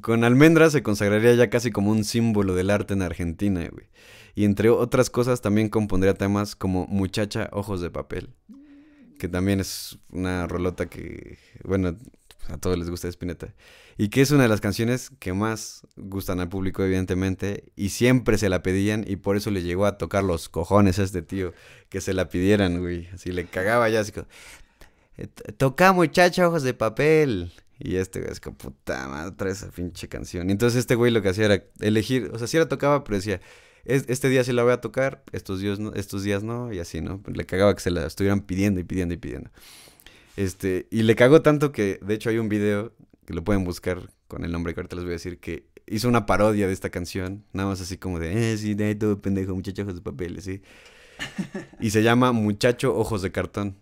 Con Almendra se consagraría ya casi como un símbolo del arte en Argentina, güey. Y entre otras cosas también compondría temas como Muchacha Ojos de Papel, que también es una rolota que, bueno, a todos les gusta Spinetta. Y que es una de las canciones que más gustan al público, evidentemente, y siempre se la pedían y por eso le llegó a tocar los cojones a este tío, que se la pidieran, güey. Así le cagaba ya, así como, "Eh, t- toca muchacha ojos de papel. Y este güey es como, puta madre, trae esa pinche canción. Y entonces este güey lo que hacía era elegir, o sea, sí la tocaba, pero decía, "Es- este día sí la voy a tocar, estos días no, estos días no, y así, ¿no? Le cagaba que se la estuvieran pidiendo y pidiendo y pidiendo. Este, y le cagó tanto que, de hecho, hay un video que lo pueden buscar con el nombre que ahorita les voy a decir, que hizo una parodia de esta canción, nada más así como de, eh, sí, de todo pendejo, muchacho ojos de papel, así. Y se llama Muchacho Ojos de Cartón.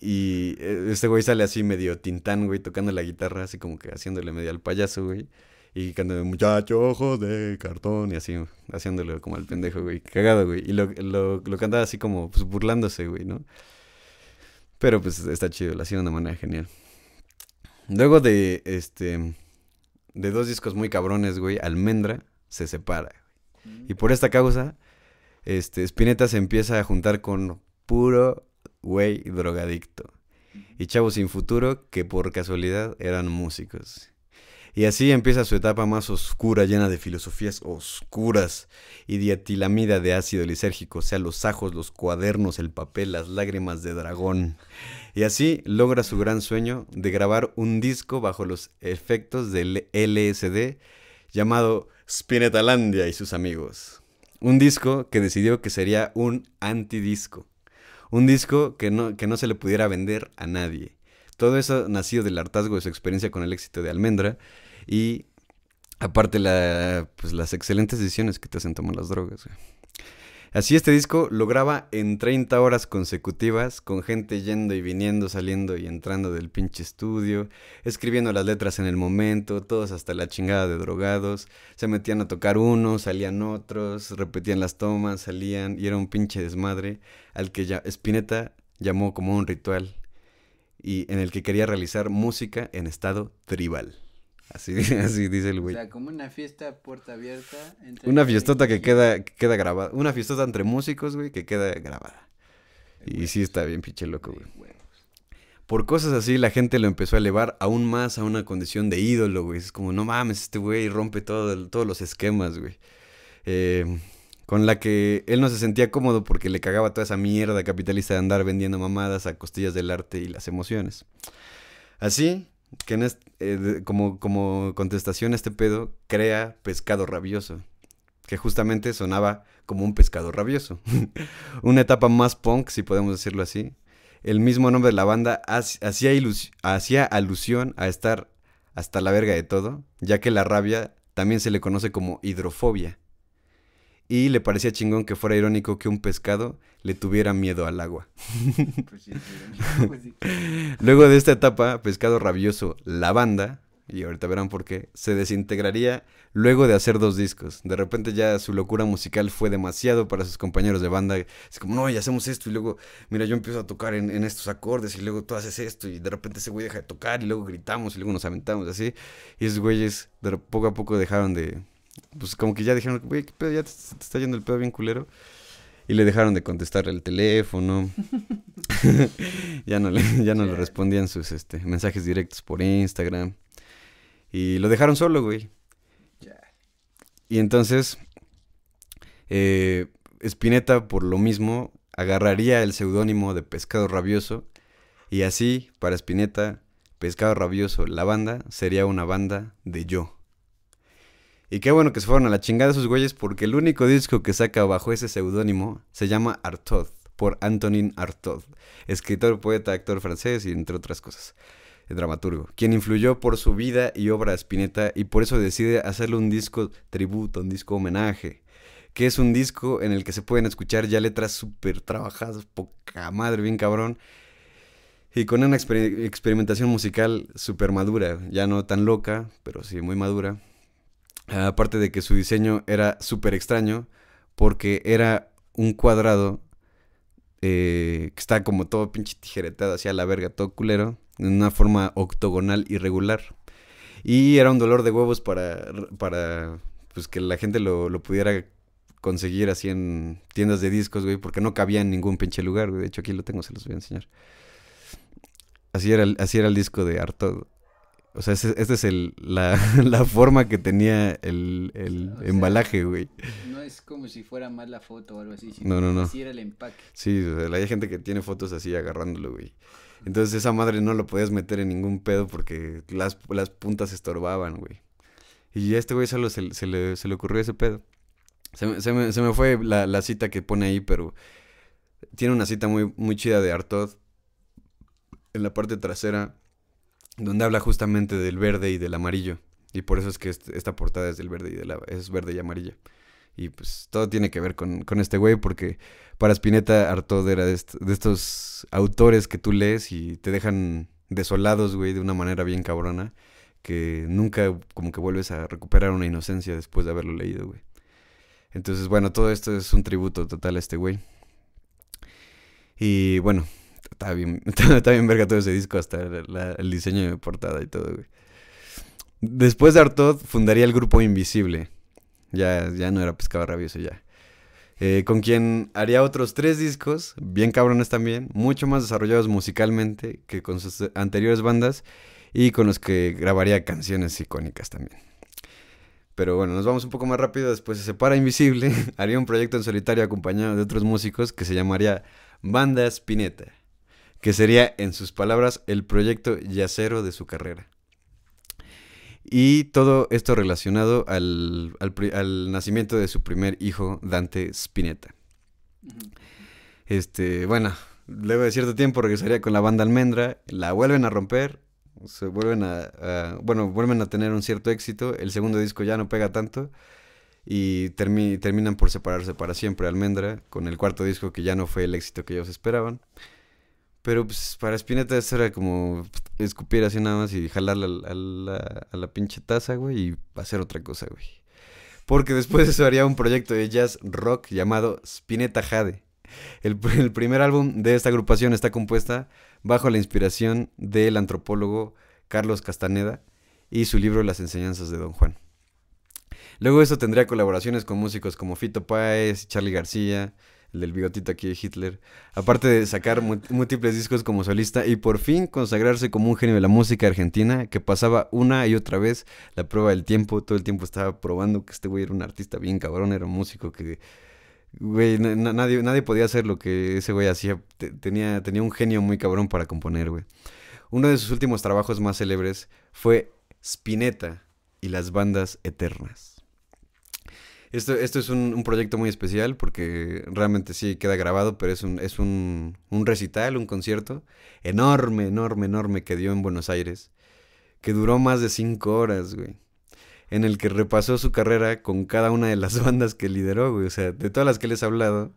Y eh, este güey sale así medio tintán, güey, tocando la guitarra, así como que haciéndole medio al payaso, güey. Y cantando muchacho ojos de cartón y así, haciéndole como al pendejo, güey. Cagado, güey. Y lo, lo, lo cantaba así como pues, burlándose, güey, ¿no? Pero pues está chido, lo hacía de una manera genial. Luego de este de dos discos muy cabrones, güey, Almendra se separa. güey. Y por esta causa, este Spinetta se empieza a juntar con puro güey drogadicto. Y chavos sin futuro que por casualidad eran músicos. Y así empieza su etapa más oscura, llena de filosofías oscuras y dietilamida de ácido lisérgico, o sea, los ajos, los cuadernos, el papel, las lágrimas de dragón. Y así logra su gran sueño de grabar un disco bajo los efectos del LSD llamado Spinetalandia y sus amigos. Un disco que decidió que sería un antidisco. Un disco que no, que no se le pudiera vender a nadie. Todo eso nacido del hartazgo de su experiencia con el éxito de Almendra y aparte la, pues, las excelentes decisiones que te hacen tomar las drogas. güey. Así este disco lo graba en 30 horas consecutivas con gente yendo y viniendo, saliendo y entrando del pinche estudio, escribiendo las letras en el momento, todos hasta la chingada de drogados, se metían a tocar unos, salían otros, repetían las tomas, salían y era un pinche desmadre al que ya Spinetta llamó como un ritual y en el que quería realizar música en estado tribal. Así, así dice el O güey. sea, como una fiesta puerta abierta. entre Una fiestota que queda, que queda grabada. Una fiestota entre músicos, güey, que queda grabada. Y sí está bien pinche loco, güey. Por cosas así, la gente lo empezó a elevar aún más a una condición de ídolo, güey. Es como, no mames, este güey rompe todo todos los esquemas, güey. Eh, con la que él no se sentía cómodo porque le cagaba toda esa mierda capitalista de andar vendiendo mamadas a costillas del arte y las emociones. Así que en est- de- como, como contestación a este pedo, crea Pescado Rabioso, que justamente sonaba como un pescado rabioso. Una etapa más punk, si podemos decirlo así. El mismo nombre de la banda hac- hacía, hacía alusión a estar hasta la verga de todo, ya que la rabia también se le conoce como hidrofobia. Y le parecía chingón que fuera irónico que un pescado le tuviera miedo al agua. Pues sí, pues sí. Luego de esta etapa, Pescado Rabioso, la banda, y ahorita verán por qué, se desintegraría luego de hacer dos discos. De repente ya su locura musical fue demasiado para sus compañeros de banda. Es como, no, ya hacemos esto y luego, mira, yo empiezo a tocar en, en estos acordes y luego tú haces esto y de repente ese güey deja de tocar y luego gritamos y luego nos aventamos así. Y esos güeyes de, poco a poco dejaron de... Pues como que ya dijeron, güey, ¿qué pedo? Ya te, te está yendo el pedo bien culero. Y le dejaron de contestar el teléfono. ya no, le, ya no le respondían sus este, mensajes directos por Instagram. Y lo dejaron solo, güey. Y entonces, eh, Spinetta, por lo mismo, agarraría el seudónimo de Pescado Rabioso. Y así, para Spinetta, Pescado Rabioso, la banda, sería una banda de yo. Y qué bueno que se fueron a la chingada esos güeyes porque el único disco que saca bajo ese seudónimo se llama Artaud, por Antonin Artaud, escritor, poeta, actor francés y entre otras cosas, dramaturgo, quien influyó por su vida y obra a Spinetta y por eso decide hacerle un disco tributo, un disco homenaje, que es un disco en el que se pueden escuchar ya letras súper trabajadas, poca madre, bien cabrón, y con una exper experimentación musical súper madura, ya no tan loca, pero sí muy madura Aparte de que su diseño era súper extraño, porque era un cuadrado eh, que está como todo pinche tijeretado hacia la verga, todo culero, en una forma octogonal irregular. Y era un dolor de huevos para, para pues, que la gente lo, lo pudiera conseguir así en tiendas de discos, güey, porque no cabía en ningún pinche lugar, güey. De hecho, aquí lo tengo, se los voy a enseñar. Así era, así era el disco de Arto. O sea, esta es el, la, la, forma que tenía el, el embalaje, sea, güey. No es como si fuera mal la foto o algo así. no, no, no. Así era el empaque. Sí, o sea, hay gente que tiene fotos así agarrándolo, güey. Entonces esa madre no lo podías meter en ningún pedo porque las, las puntas estorbaban, güey. Y a este güey solo se, se, le, se le ocurrió ese pedo. Se, se, me, se me fue la, la cita que pone ahí, pero tiene una cita muy, muy chida de Artod en la parte trasera donde habla justamente del verde y del amarillo. Y por eso es que esta portada es del verde y de la, es verde y amarilla. Y pues todo tiene que ver con, con este güey, porque para Spinetta Artaud era de, de, estos autores que tú lees y te dejan desolados, güey, de una manera bien cabrona, que nunca como que vuelves a recuperar una inocencia después de haberlo leído, güey. Entonces, bueno, todo esto es un tributo total a este güey. Y bueno, está bien, está bien verga todo ese disco, hasta el diseño de portada y todo. Después de Artaud fundaría el grupo Invisible. Ya, ya no era pescado rabioso ya. Eh, con quien haría otros tres discos, bien cabrones también, mucho más desarrollados musicalmente que con sus anteriores bandas y con los que grabaría canciones icónicas también. Pero bueno, nos vamos un poco más rápido, después se separa Invisible, haría un proyecto en solitario acompañado de otros músicos que se llamaría Banda Spinetta que sería, en sus palabras, el proyecto yacero de su carrera. Y todo esto relacionado al, al, al nacimiento de su primer hijo, Dante Spinetta. Este, bueno, luego de cierto tiempo regresaría con la banda Almendra, la vuelven a romper, se vuelven a, a, bueno, vuelven a tener un cierto éxito, el segundo disco ya no pega tanto y termi terminan por separarse para siempre Almendra con el cuarto disco que ya no fue el éxito que ellos esperaban. Pero pues para Spinetta eso era como escupir así nada más y jalarla a la, a la, pinche taza, güey, y hacer otra cosa, güey. Porque después eso haría un proyecto de jazz rock llamado Spinetta Jade. El, el, primer álbum de esta agrupación está compuesta bajo la inspiración del antropólogo Carlos Castaneda y su libro Las enseñanzas de Don Juan. Luego eso tendría colaboraciones con músicos como Fito Páez, Charlie García, el del bigotito aquí de Hitler, aparte de sacar múltiples discos como solista y por fin consagrarse como un genio de la música argentina que pasaba una y otra vez la prueba del tiempo, todo el tiempo estaba probando que este güey era un artista bien cabrón, era un músico que, güey, nadie, nadie podía hacer lo que ese güey hacía, tenía, tenía un genio muy cabrón para componer, güey. Uno de sus últimos trabajos más célebres fue Spinetta y las bandas eternas. Esto, esto es un, un, proyecto muy especial porque realmente sí queda grabado, pero es, un, es un, un, recital, un concierto enorme, enorme, enorme que dio en Buenos Aires, que duró más de cinco horas, güey. En el que repasó su carrera con cada una de las bandas que lideró, güey. O sea, de todas las que les he hablado,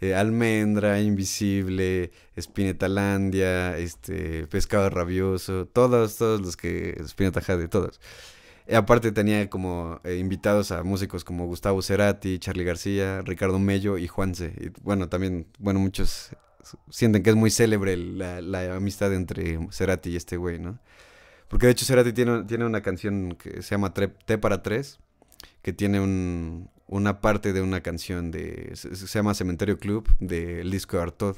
eh, Almendra, Invisible, Spinetalandia, este, Pescado Rabioso, todos, todos los que, Spinetta Jade, todos. Y aparte tenía como eh, invitados a músicos como Gustavo Cerati, Charlie García, Ricardo Mello y Juanse. Y bueno, también, bueno, muchos sienten que es muy célebre la, amistad entre Cerati y este güey, ¿no? Porque de hecho Cerati tiene, tiene una canción que se llama T para Tres, que tiene un, una parte de una canción de. Se, llama Cementerio Club, del disco de Artod.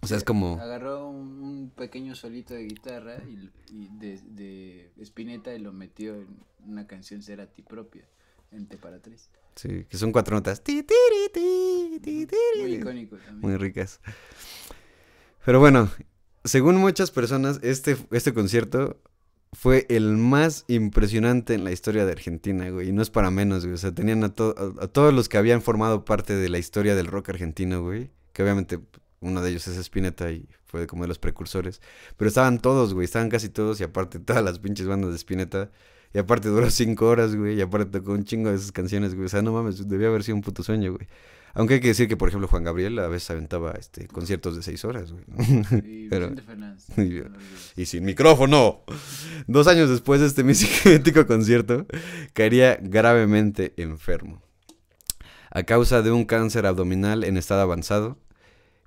O sea, es como. Agarró un, un pequeño solito de guitarra y, y de, de Spinetta y lo metió en una canción Cerati propia, en T para tres. Sí, que son cuatro notas. Ti, tiri, ti, ti, tiri. Muy icónico también. Muy ricas. Pero bueno, según muchas personas, este, este concierto fue el más impresionante en la historia de Argentina, güey. Y no es para menos, güey. O sea, tenían a, to- a- a todos los que habían formado parte de la historia del rock argentino, güey. Que obviamente uno de ellos es Spinetta y fue como de los precursores. Pero estaban todos, güey. Estaban casi todos y aparte todas las pinches bandas de Spinetta. Y aparte duró cinco horas, güey. Y aparte tocó un chingo de sus canciones, güey. O sea, no mames, debía haber sido un puto sueño, güey. Aunque hay que decir que, por ejemplo, Juan Gabriel a veces aventaba este, conciertos de seis horas, güey. Y Pero- y sin micrófono. Dos años después de este mítico concierto, caería gravemente enfermo. A causa de un cáncer abdominal en estado avanzado.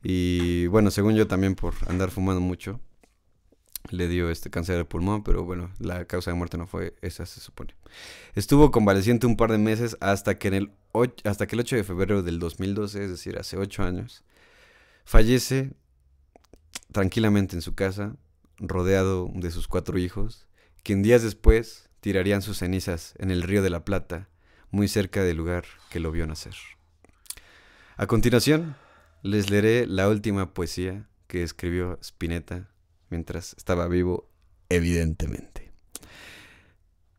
Y bueno, según yo también por andar fumando mucho, le dio este cáncer de pulmón, pero bueno, la causa de muerte no fue esa, se supone. Estuvo convaleciente un par de meses hasta que, en el hasta que el 8 de febrero del 2012, es decir, hace 8 años, fallece tranquilamente en su casa, rodeado de sus cuatro hijos, quien días después tirarían sus cenizas en el río de la Plata, muy cerca del lugar que lo vio nacer. A continuación, les leeré la última poesía que escribió Spinetta mientras estaba vivo, evidentemente.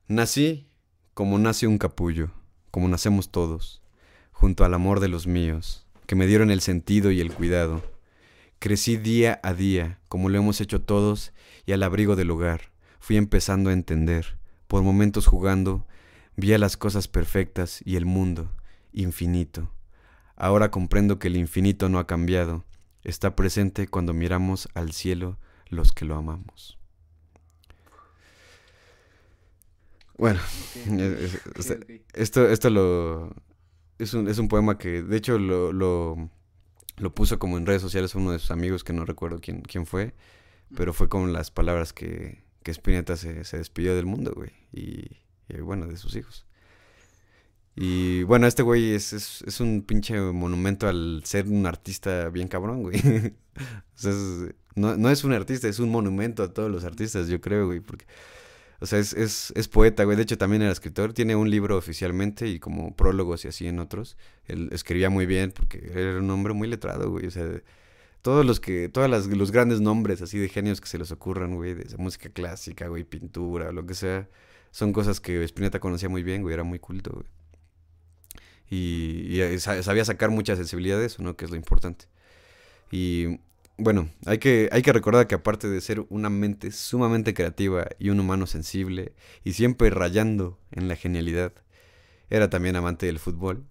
Nací como nace un capullo, como nacemos todos, junto al amor de los míos, que me dieron el sentido y el cuidado. Crecí día a día, como lo hemos hecho todos, y al abrigo del hogar. Fui empezando a entender, por momentos jugando, vi a las cosas perfectas y el mundo, infinito. Ahora comprendo que el infinito no ha cambiado, está presente cuando miramos al cielo los que lo amamos. Bueno, es- es- sea, ok. esto, esto lo. Es un, es un poema que, de hecho, lo, lo, lo puso como en redes sociales uno de sus amigos, que no recuerdo quién, quién fue, pero fue con las palabras que, que Spinetta se, se despidió del mundo, güey, y, y, bueno, de sus hijos. Y bueno, este güey es, es, es un pinche monumento al ser un artista bien cabrón, güey. O sea, no, no es un artista, es un monumento a todos los artistas, yo creo, güey, porque o sea, es, es, es poeta, güey. De hecho, también era escritor. Tiene un libro oficialmente y como prólogos y así en otros. Él escribía muy bien porque era un hombre muy letrado, güey. O sea, todos los que, todos las- los grandes nombres así de genios que se les ocurran, güey, de música clásica, güey, pintura, lo que sea, son cosas que Spinetta conocía muy bien, güey. Era muy culto, güey. Y, y, sa- sabía sacar mucha sensibilidad de eso, ¿no? Que es lo importante. Y bueno, hay que, hay que recordar que aparte de ser una mente sumamente creativa y un humano sensible y siempre rayando en la genialidad, era también amante del fútbol.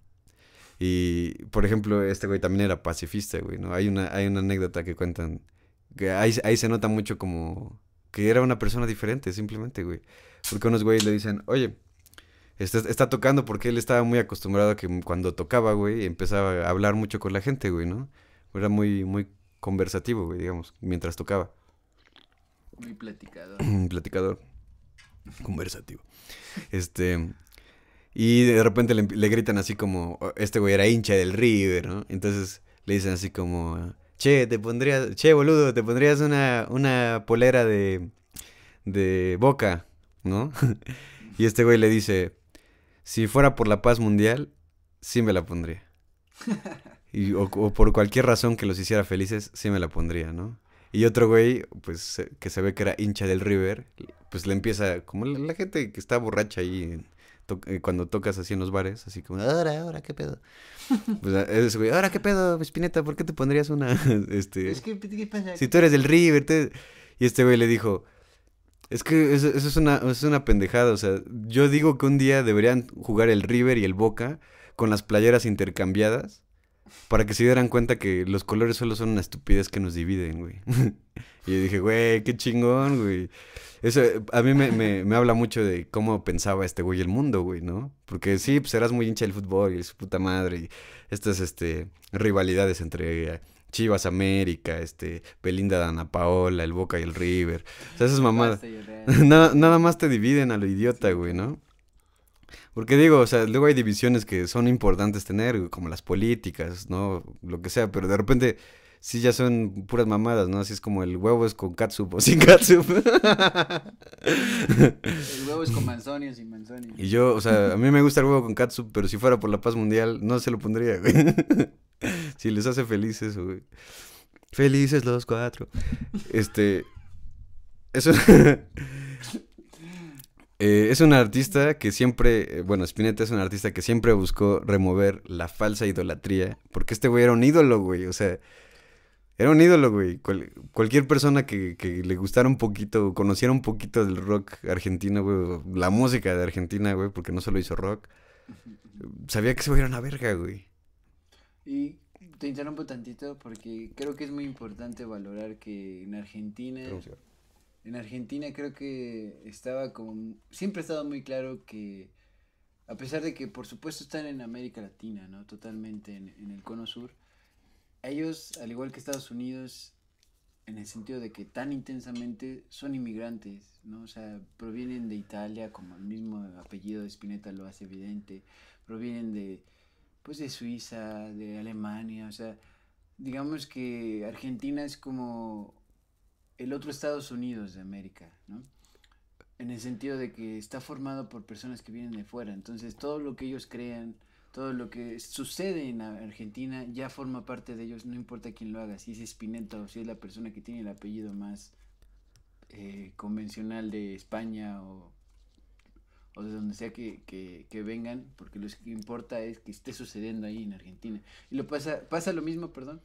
Y, por ejemplo, este güey también era pacifista, güey, ¿no? Hay una, hay una anécdota que cuentan, que ahí, ahí se nota mucho como que era una persona diferente, simplemente, güey. Porque unos güeyes le dicen, oye, está, está tocando porque él estaba muy acostumbrado a que cuando tocaba, güey, empezaba a hablar mucho con la gente, güey, ¿no? Era muy, muy conversativo, güey, digamos, mientras tocaba. Muy platicado. Platicador. Conversativo. Este. Y de repente le, le gritan así como. "Oh, Este güey era hincha del River, ¿no? Entonces le dicen así como. Che, te pondrías. Che, boludo, te pondrías una, una polera de. de boca, ¿no? y este güey le dice. Si fuera por la paz mundial, sí me la pondría. Y, o, o por cualquier razón que los hiciera felices, sí me la pondría, ¿no? Y otro güey, pues, que se ve que era hincha del River, pues le empieza, como la, la gente que está borracha ahí, to- eh, cuando tocas así en los bares, así como, ahora, ahora, ¿qué pedo? Pues a- ese güey, ahora, ¿qué pedo, Spinetta? ¿Por qué te pondrías una, este... Es que, ¿qué pasa? Si tú eres del River, te- y este güey le dijo, es que eso, es, una, es una pendejada, o sea, yo digo que un día deberían jugar el River y el Boca con las playeras intercambiadas para que se dieran cuenta que los colores solo son una estupidez que nos dividen, güey. y yo dije, güey, qué chingón, güey. Eso a mí me, me, me, habla mucho de cómo pensaba este güey el mundo, güey, ¿no? Porque sí, pues eras muy hincha del fútbol y su puta madre y estas este, rivalidades entre Chivas América, este, Belinda Dana Paola, el Boca y el River. O sea, esas mamadas. nada, nada más te dividen a lo idiota, güey, ¿no? Porque digo, o sea, luego hay divisiones que son importantes tener, como las políticas, ¿no? Lo que sea, pero de repente sí ya son puras mamadas, ¿no? Así es como el huevo es con catsup o sin catsup. el huevo es con manzoni o sin manzoni. Y yo, o sea, a mí me gusta el huevo con catsup, pero si fuera por la paz mundial, no se lo pondría, güey. si les hace felices, güey. Felices los cuatro. Este. Eso. Eh, es un artista que siempre, eh, bueno, Spinetta es un artista que siempre buscó remover la falsa idolatría, porque este güey era un ídolo, güey, o sea, era un ídolo, güey. cualquier persona que, le gustara un poquito, conociera un poquito del rock argentino, güey, la música de Argentina, güey, porque no solo hizo rock, sabía que se iba a una verga, güey. Y te interrumpo tantito porque creo que es muy importante valorar que en Argentina en Argentina creo que estaba como, siempre ha estado muy claro que, a pesar de que por supuesto están en América Latina, ¿no? Totalmente en, en el cono sur, ellos, al igual que Estados Unidos, en el sentido de que tan intensamente son inmigrantes, ¿no? O sea, provienen de Italia, como el mismo apellido de Spinetta lo hace evidente, provienen de, pues de Suiza, de Alemania, o sea, digamos que Argentina es como el otro Estados Unidos de América, ¿no? En el sentido de que está formado por personas que vienen de fuera, entonces todo lo que ellos crean, todo lo que sucede en Argentina ya forma parte de ellos, no importa quién lo haga, si es Spinetta o si es la persona que tiene el apellido más eh, convencional de España o, o de donde sea que, que, que, vengan, porque lo que importa es que esté sucediendo ahí en Argentina. Y lo pasa, pasa lo mismo, perdón,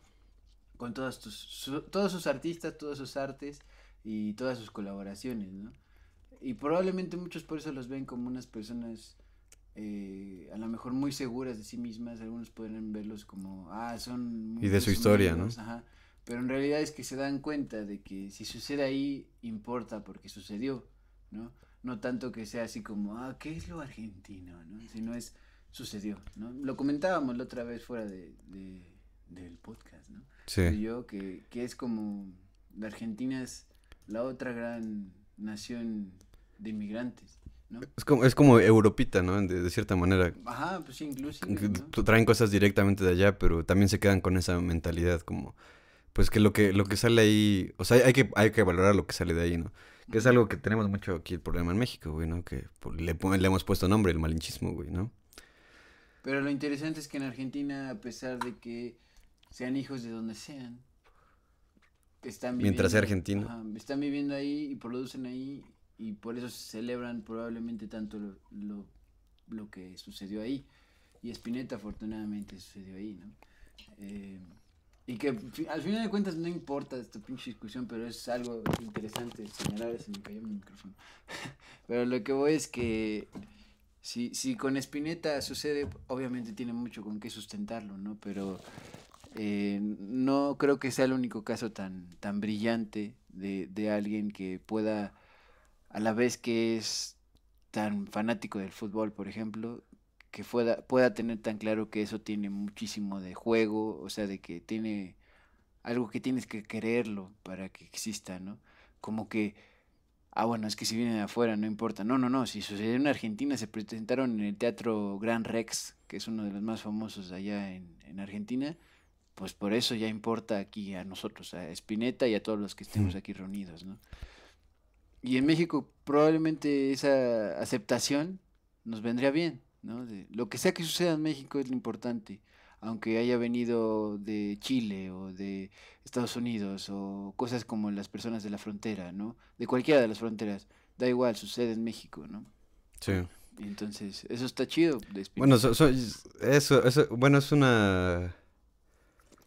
con todos, tus, todos sus artistas, todos sus artes y todas sus colaboraciones, ¿no? Y probablemente muchos por eso los ven como unas personas eh, a lo mejor muy seguras de sí mismas, algunos pueden verlos como, ah, son... Muy y de su historia, ¿no? Ajá. Pero en realidad es que se dan cuenta de que si sucede ahí, importa porque sucedió, ¿no? No tanto que sea así como, ah, ¿qué es lo argentino? ¿no? Sino es, sucedió, ¿no? Lo comentábamos la otra vez fuera de, de del podcast, ¿no? Sí. yo, que, que es como, la Argentina es la otra gran nación de inmigrantes. ¿no? Es como, es como europita, ¿no? De, cierta manera. Ajá, pues sí, incluso. Traen cosas directamente de allá, pero también se quedan con esa mentalidad como, pues que lo que, lo que sale ahí, o sea, hay que, hay que valorar lo que sale de ahí, ¿no? Que es algo que tenemos mucho aquí el problema en México, güey, ¿no? Que le, le hemos puesto nombre, el malinchismo, güey, ¿no? Pero lo interesante es que en Argentina, a pesar de que sean hijos de donde sean. Están Mientras sea argentino. están viviendo ahí y producen ahí y por eso celebran probablemente tanto lo, lo, lo, que sucedió ahí. Y Spinetta afortunadamente sucedió ahí, ¿no? Eh, y que al final de cuentas no importa esta pinche discusión, pero es algo interesante señalar, se me cayó mi micrófono. pero lo que voy es que si, si con Spinetta sucede, obviamente tiene mucho con qué sustentarlo, ¿no? Pero eh, no creo que sea el único caso tan, tan brillante de, de alguien que pueda, a la vez que es tan fanático del fútbol, por ejemplo, que pueda, pueda tener tan claro que eso tiene muchísimo de juego, o sea, de que tiene algo que tienes que quererlo para que exista, ¿no? Como que, ah, bueno, es que si viene de afuera no importa. No, no, no, si sucedió en Argentina, se presentaron en el Teatro Gran Rex, que es uno de los más famosos allá en, en Argentina, pues por eso ya importa aquí a nosotros, a Spinetta y a todos los que estemos aquí reunidos, ¿no? Y en México probablemente esa aceptación nos vendría bien, ¿no? De, lo que sea que suceda en México es lo importante, aunque haya venido de Chile o de Estados Unidos o cosas como las personas de la frontera, ¿no? De cualquiera de las fronteras, da igual, sucede en México, ¿no? Sí. Entonces, eso está chido. De bueno, eso, eso, bueno, es una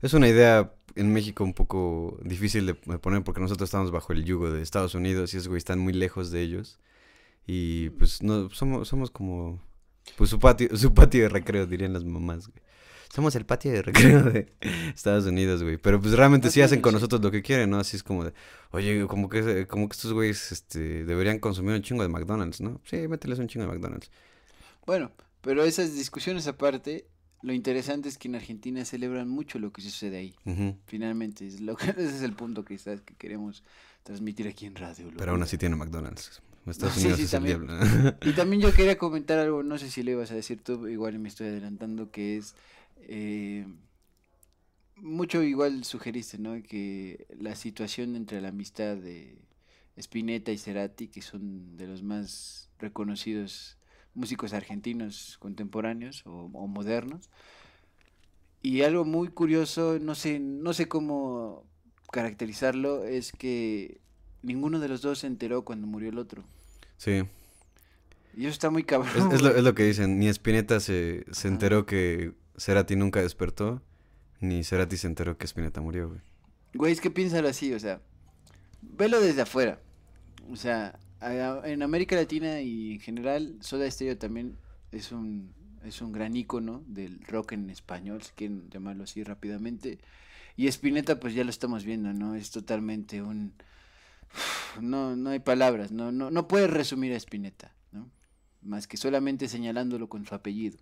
es una idea en México un poco difícil de poner porque nosotros estamos bajo el yugo de Estados Unidos y esos güey están muy lejos de ellos. Y pues no somos, somos como pues su patio, su patio de recreo, dirían las mamás, somos el patio de recreo de Estados Unidos, güey. Pero pues realmente sí hacen con nosotros lo que quieren, ¿no? Así es como de, oye, como que, como que estos güeyes este, deberían consumir un chingo de McDonald's, ¿no? Sí, mételes un chingo de McDonald's. Bueno, pero esas discusiones aparte, lo interesante es que en Argentina celebran mucho lo que sucede ahí. Finalmente, es lo que, ese es el punto quizás que queremos transmitir aquí en radio. Pero aún así tiene McDonald's. Estados Sí, Unidos sí, es el también. diablo. Y también yo quería comentar algo, no sé si le ibas a decir tú, igual me estoy adelantando, que es eh, mucho igual sugeriste, ¿no? Que la situación entre la amistad de Spinetta y Cerati, que son de los más reconocidos músicos argentinos contemporáneos o, o modernos, y algo muy curioso, no sé, no sé cómo caracterizarlo, es que ninguno de los dos se enteró cuando murió el otro. Sí. Y eso está muy cabrón. Es, es lo, es lo que dicen. Ni Spinetta se, se enteró que Cerati nunca despertó, ni Cerati se enteró que Spinetta murió, güey. Güey, es que piénsalo así, o sea, velo desde afuera. O sea, en América Latina y en general, Soda Stereo también es un, es un gran ícono del rock en español, si quieren llamarlo así rápidamente. Y Spinetta, pues ya lo estamos viendo, ¿no? Es totalmente un... No, no hay palabras, no, no, no puedes resumir a Spinetta, ¿no? Más que solamente señalándolo con su apellido.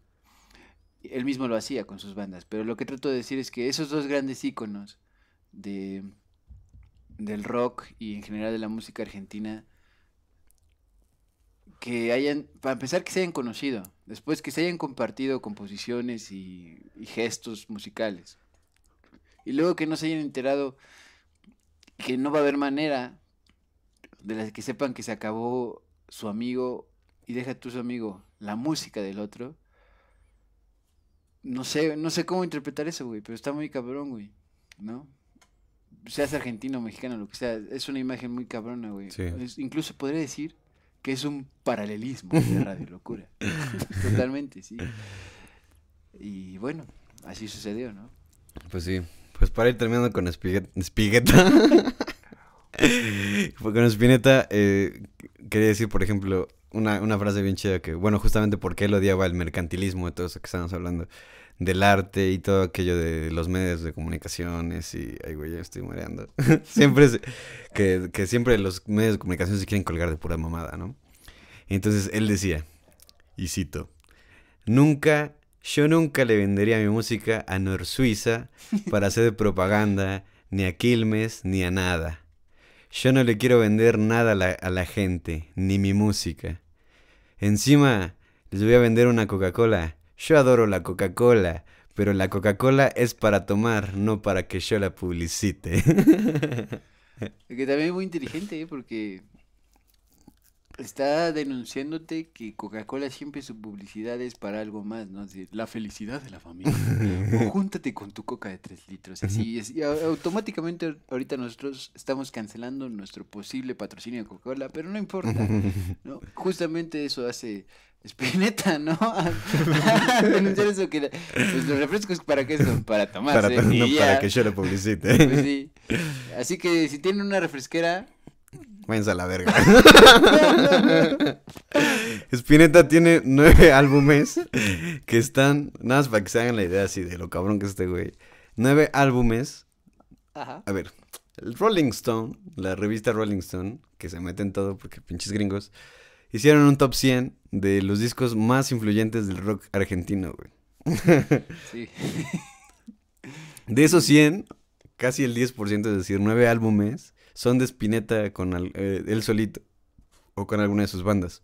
Él mismo lo hacía con sus bandas, pero lo que trato de decir es que esos dos grandes íconos de, del rock y en general de la música argentina que hayan, para empezar que se hayan conocido, después que se hayan compartido composiciones y, y gestos musicales, y luego que no se hayan enterado que no va a haber manera de las que sepan que se acabó su amigo y deja tú su amigo la música del otro. No sé, no sé cómo interpretar eso, güey, pero está muy cabrón, güey, ¿no? Seas argentino, mexicano, lo que sea, es una imagen muy cabrona, güey. Sí. Es- incluso podría decir que es un paralelismo de Radio Locura. Totalmente, sí. Y bueno, así sucedió, ¿no? Pues sí. Pues para ir terminando con Spiguet- Spiguetta. Con Spinetta, eh, quería decir, por ejemplo, una, una frase bien chida que, bueno, justamente porque él odiaba el mercantilismo de todo eso que estábamos hablando, del arte y todo aquello de los medios de comunicaciones y, ay, güey, ya estoy mareando. siempre que, que siempre los medios de comunicación se quieren colgar de pura mamada, ¿no? Entonces él decía, y cito, nunca, yo nunca le vendería mi música a Nor Suiza para hacer propaganda, ni a Quilmes, ni a nada. Yo no le quiero vender nada a la, gente, ni mi música. Encima, les voy a vender una Coca-Cola. Yo adoro la Coca-Cola, pero la Coca-Cola es para tomar, no para que yo la publicite. Que también es muy inteligente, ¿eh? porque está denunciándote que Coca-Cola siempre su publicidad es para algo más, ¿no? Decir, la felicidad de la familia. o júntate con tu coca de 3 litros. Así es. Y au- automáticamente ahorita nosotros estamos cancelando nuestro posible patrocinio de Coca-Cola, pero no importa. ¿no? Justamente eso hace Spinetta, ¿no? Denunciar eso que pues, los refrescos para qué son, para tomarse. para, no para que yo la publicite. Pues sí. Así que si tienen una refresquera, Váyanse a la verga. Spinetta tiene nueve álbumes que están, nada más para que se hagan la idea así de lo cabrón que es este güey. Nueve álbumes. ajá. A ver, el Rolling Stone, la revista Rolling Stone, que se mete en todo porque pinches gringos, hicieron un top 100 de los discos más influyentes del rock argentino, güey. Sí. De esos 100, casi el 10%, es decir, nueve álbumes, son de Spinetta con al- eh, él solito o con alguna de sus bandas.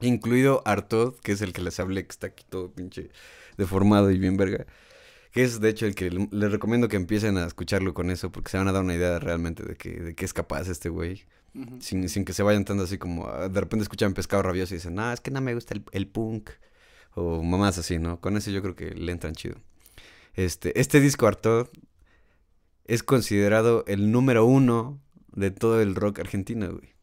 Incluido Artod, que es el que les hablé, que está aquí todo pinche deformado y bien verga. Que es de hecho el que les recomiendo que empiecen a escucharlo con eso, porque se van a dar una idea realmente de que, de qué es capaz este güey. Sin, sin que se vayan tanto así como, ah, de repente escuchan Pescado Rabioso y dicen, no, es que no me gusta el, el punk. O mamás así, ¿no? Con ese yo creo que le entran chido. Este, este disco Artod es considerado el número uno de todo el rock argentino, güey.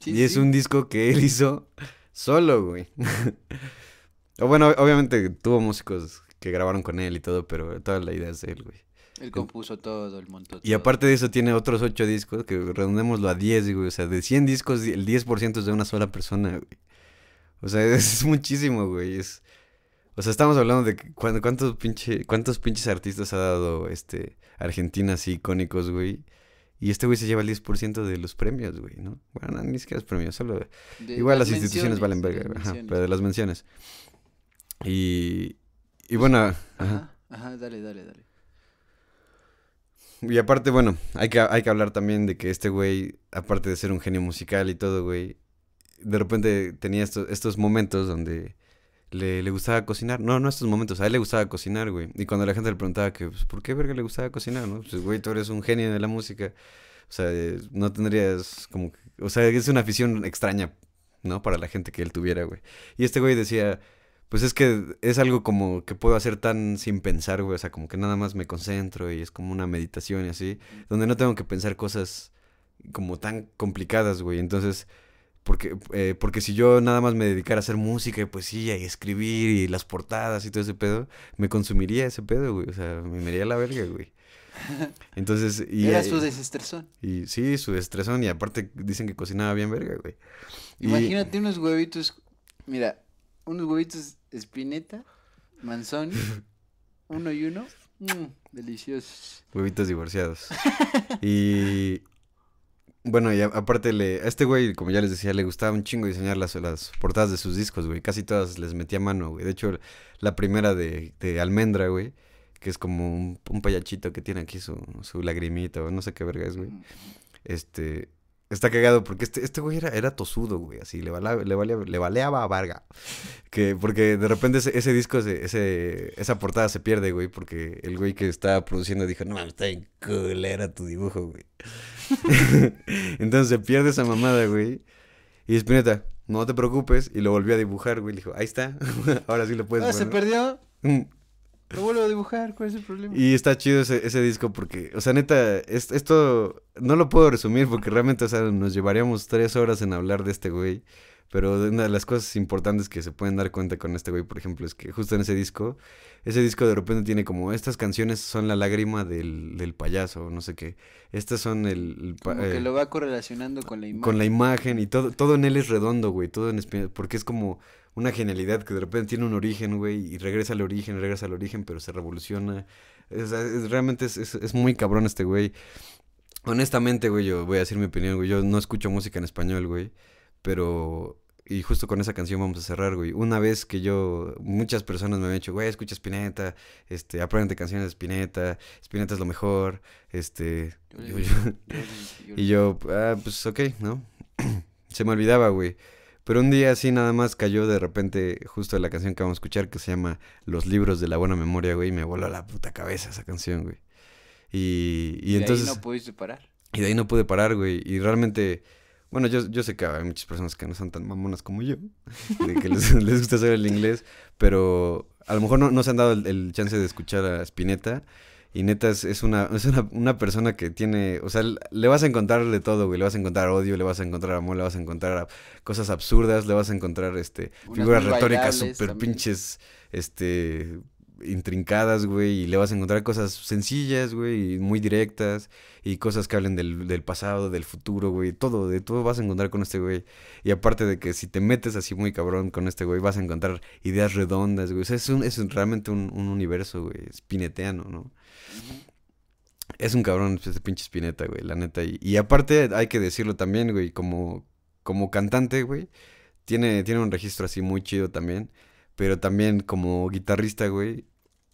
Sí, y es un disco que él hizo solo, güey. o bueno, obviamente tuvo músicos que grabaron con él y todo, pero toda la idea es de él, güey. Él compuso todo, el montó Y todo. aparte de eso tiene otros ocho discos, que redondémoslo a 10, güey. O sea, de 100 discos, el 10% es de una sola persona, güey. O sea, es muchísimo, güey. Es... O sea, estamos hablando de cuántos, pinche, cuántos pinches artistas ha dado este Argentina así icónicos, güey. Y este güey se lleva el 10% de los premios, güey, ¿no? Bueno, no, ni siquiera los premios, solo... De Igual las las instituciones valen verga, ajá, pero de las menciones. Y, y bueno, ajá. Ajá, ajá, dale, dale, dale. Y aparte, bueno, hay que, hay que hablar también de que este güey, aparte de ser un genio musical y todo, güey, de repente tenía estos, estos momentos donde le, le gustaba cocinar. No, no estos momentos, a él le gustaba cocinar, güey. Y cuando la gente le preguntaba que, pues, ¿por qué verga le gustaba cocinar, no? Pues, güey, tú eres un genio de la música. O sea, eh, no tendrías como... O sea, es una afición extraña, ¿no? Para la gente que él tuviera, güey. Y este güey decía, pues es que es algo como que puedo hacer tan sin pensar, güey. O sea, como que nada más me concentro y es como una meditación y así. Donde no tengo que pensar cosas como tan complicadas, güey. Entonces, porque, eh, porque si yo nada más me dedicara a hacer música y poesía y escribir y las portadas y todo ese pedo, me consumiría ese pedo, güey. O sea, me me iría a la verga, güey. Entonces, y, Era eh, su desestresón. y sí, su estresón y aparte dicen que cocinaba bien verga, güey. Y- Imagínate unos huevitos, mira, unos huevitos espineta, manzoni, uno y uno, mm, deliciosos. Huevitos divorciados. y bueno, y aparte le, a este güey, como ya les decía, le gustaba un chingo diseñar las, las portadas de sus discos, güey. Casi todas les metía mano, güey. De hecho, la primera de, de Almendra, güey, que es como un, un payachito que tiene aquí su, su lagrimita o no sé qué verga es, güey. Este, está cagado porque este, este güey era, era tosudo, güey, así, le, le, valía, le valeaba a Varga. Que, porque de repente ese, ese disco, se- ese, esa portada se pierde, güey, porque el güey que estaba produciendo dijo, no, mames, está bien culera tu dibujo, güey. Entonces se pierde esa mamada, güey. Y Spinetta, no te preocupes, y lo volvió a dibujar, güey, le dijo, ahí está, ahora sí lo puedes Ah, se poner". perdió, Mm. lo vuelvo a dibujar, ¿cuál es el problema? Y está chido ese, ese disco porque, o sea, neta, es- esto no lo puedo resumir porque realmente, o sea, nos llevaríamos tres horas en hablar de este güey. Pero una de las cosas importantes que se pueden dar cuenta con este güey, por ejemplo, es que justo en ese disco, ese disco de repente tiene como, estas canciones son la lágrima del, del payaso, no sé qué. Estas son el... el que eh, lo va correlacionando con la imagen. con la imagen y todo, todo en él es redondo, güey, todo en Spinetta, porque es como una genialidad que de repente tiene un origen, güey, y regresa al origen, regresa al origen, pero se revoluciona. Es- realmente es, es muy cabrón este güey. Honestamente, güey, yo voy a decir mi opinión, güey, yo no escucho música en español, güey, pero... Y justo con esa canción vamos a cerrar, güey. Una vez que yo, muchas personas me han dicho, güey, escucha Spinetta, este, aprende canciones de Spinetta, Spinetta es lo mejor, este... Yo yo- y yo, ah, pues ok, ¿no? se me olvidaba, güey. Pero un día así nada más cayó de repente justo la canción que vamos a escuchar que se llama Los libros de la buena memoria, güey. Y me voló la puta cabeza esa canción, güey. Y, y de ahí entonces... no pudiste parar. Y de ahí no pude parar, güey. Y realmente, bueno, yo, yo sé que hay muchas personas que no son tan mamonas como yo, de que les, les gusta hacer el inglés, pero a lo mejor no, no se han dado el, el chance de escuchar a Spinetta. Y neta es, es una, es una, una persona que tiene, o sea, le vas a encontrar de todo, güey. Le vas a encontrar odio, le vas a encontrar amor, le vas a encontrar cosas absurdas, le vas a encontrar, este, Unas figuras retóricas súper pinches, este, intrincadas, güey. Y le vas a encontrar cosas sencillas, güey, y muy directas y cosas que hablen del, del pasado, del futuro, güey, todo, de todo vas a encontrar con este güey. Y aparte de que si te metes así muy cabrón con este güey, vas a encontrar ideas redondas, güey. O sea, es, un, es realmente un, un universo, güey, spineteano, ¿no? Es un cabrón ese pinche Spinetta, güey, la neta. Y, y aparte hay que decirlo también, güey, como, como cantante, güey, tiene, tiene un registro así muy chido también. Pero también como guitarrista, güey,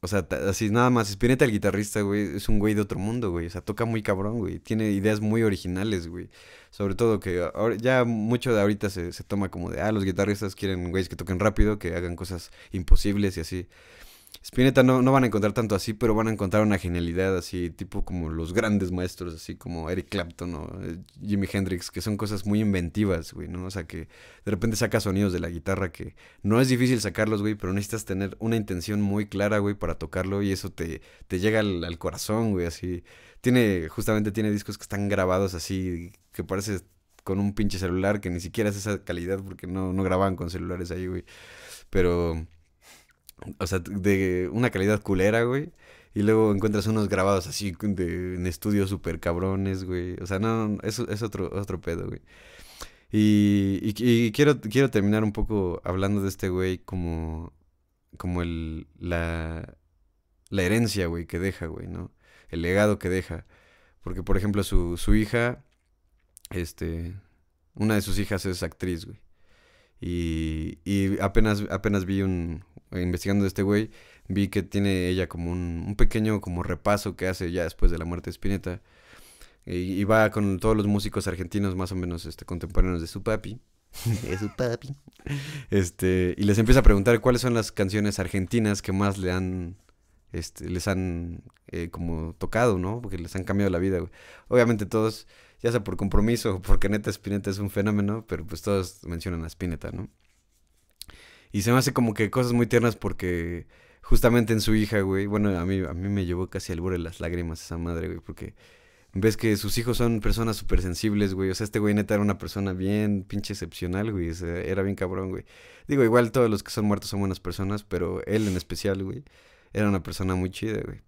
o sea, así nada más, Spinetta el guitarrista, güey, es un güey de otro mundo, güey. O sea, toca muy cabrón, güey. Tiene ideas muy originales, güey. Sobre todo que ahora, ya mucho de ahorita se, se toma como de, ah, los guitarristas quieren güeyes que toquen rápido, que hagan cosas imposibles y así. Spinetta no, no van a encontrar tanto así, pero van a encontrar una genialidad así, tipo como los grandes maestros, así como Eric Clapton o eh, Jimi Hendrix, que son cosas muy inventivas, güey, ¿no? O sea, que de repente saca sonidos de la guitarra que no es difícil sacarlos, güey, pero necesitas tener una intención muy clara, güey, para tocarlo y eso te, te llega al, al corazón, güey, así. Tiene, justamente tiene discos que están grabados así, que parece con un pinche celular, que ni siquiera es esa calidad porque no, no grababan con celulares ahí, güey. Pero, o sea, de una calidad culera, güey. Y luego encuentras unos grabados así de, en estudios súper cabrones, güey. O sea, no, no, eso es otro, otro pedo, güey. Y, y, y quiero, quiero terminar un poco hablando de este güey como... como el, la, la herencia, güey, que deja, güey, ¿no? El legado que deja. Porque, por ejemplo, su, su hija, este, una de sus hijas es actriz, güey. Y, y apenas, apenas vi un, investigando de este güey, vi que tiene ella como un, un pequeño como repaso que hace ya después de la muerte de Spinetta. Y, y va con todos los músicos argentinos más o menos este, contemporáneos de su papi. de su papi. Este, y les empieza a preguntar cuáles son las canciones argentinas que más le han este, les han eh, como tocado, ¿no? Porque les han cambiado la vida, güey. Obviamente todos, ya sea por compromiso o porque neta Spinetta es un fenómeno, pero pues todos mencionan a Spinetta, ¿no? Y se me hace como que cosas muy tiernas porque justamente en su hija, güey, bueno, a mí, a mí me llevó casi al borde de las lágrimas esa madre, güey, porque ves que sus hijos son personas súper sensibles, güey. O sea, este güey neta era una persona bien pinche excepcional, güey. Era bien cabrón, güey. Digo, igual todos los que son muertos son buenas personas, pero él en especial, güey, era una persona muy chida, güey.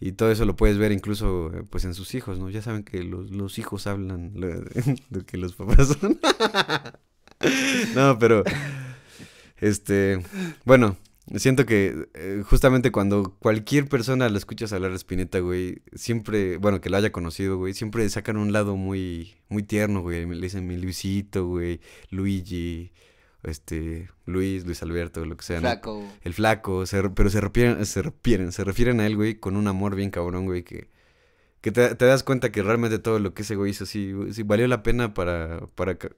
Y todo eso lo puedes ver incluso, eh, pues, en sus hijos, ¿no? Ya saben que los, los hijos hablan lo, de que los papás son. no, pero, este, bueno, siento que eh, justamente cuando cualquier persona lo escuchas hablar de Spinetta, güey, siempre, bueno, que lo haya conocido, güey, siempre sacan un lado muy, muy tierno, güey. Le dicen mi Luisito, güey, Luigi, este, Luis, Luis Alberto, lo que sea. ¿no? Flaco. El flaco, se pero se refieren, se refieren, se refieren a él, güey, con un amor bien cabrón, güey, que, que te, te das cuenta que realmente todo lo que ese güey hizo sí, sí valió la pena para, para ca-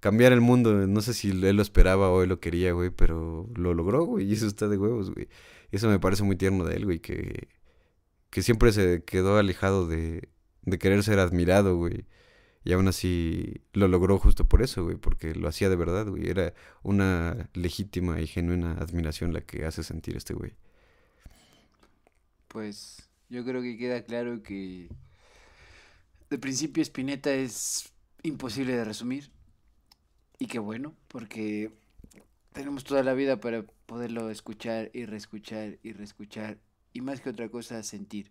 cambiar el mundo. No sé si él lo esperaba o él lo quería, güey, pero lo logró, güey, y eso está de huevos, güey. Eso me parece muy tierno de él, güey, que, que siempre se quedó alejado de, de querer ser admirado, güey. Y aún así lo logró justo por eso, güey, porque lo hacía de verdad, güey. Era una legítima y genuina admiración la que hace sentir este güey. Pues yo creo que queda claro que de principio Spinetta es imposible de resumir. Y qué bueno, porque tenemos toda la vida para poderlo escuchar y reescuchar y reescuchar. Y más que otra cosa, sentir.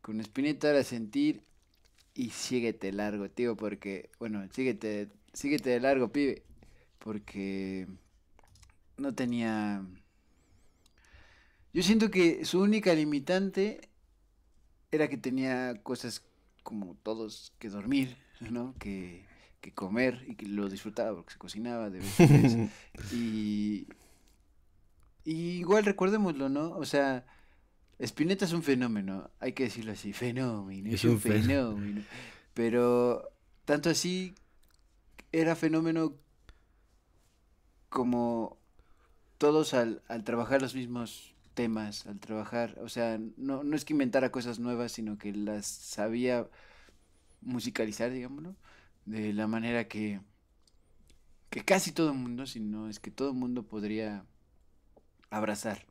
Con Spinetta era sentir y síguete largo, tío, porque, bueno, síguete, síguete de largo, pibe. Porque no tenía... Yo siento que su única limitante era que tenía cosas como todos que dormir, ¿no? Que, que comer y que lo disfrutaba porque se cocinaba de vez en vez. Y, y igual recordémoslo, ¿no? O sea, Spinetta es un fenómeno, hay que decirlo así, fenómeno, es, Es un, un fen- fenómeno. Pero tanto así era fenómeno como todos al, al trabajar los mismos temas, al trabajar, o sea, no, no es que inventara cosas nuevas, sino que las sabía musicalizar, digámoslo, de la manera que, que casi todo el mundo, si no es que todo el mundo podría abrazar.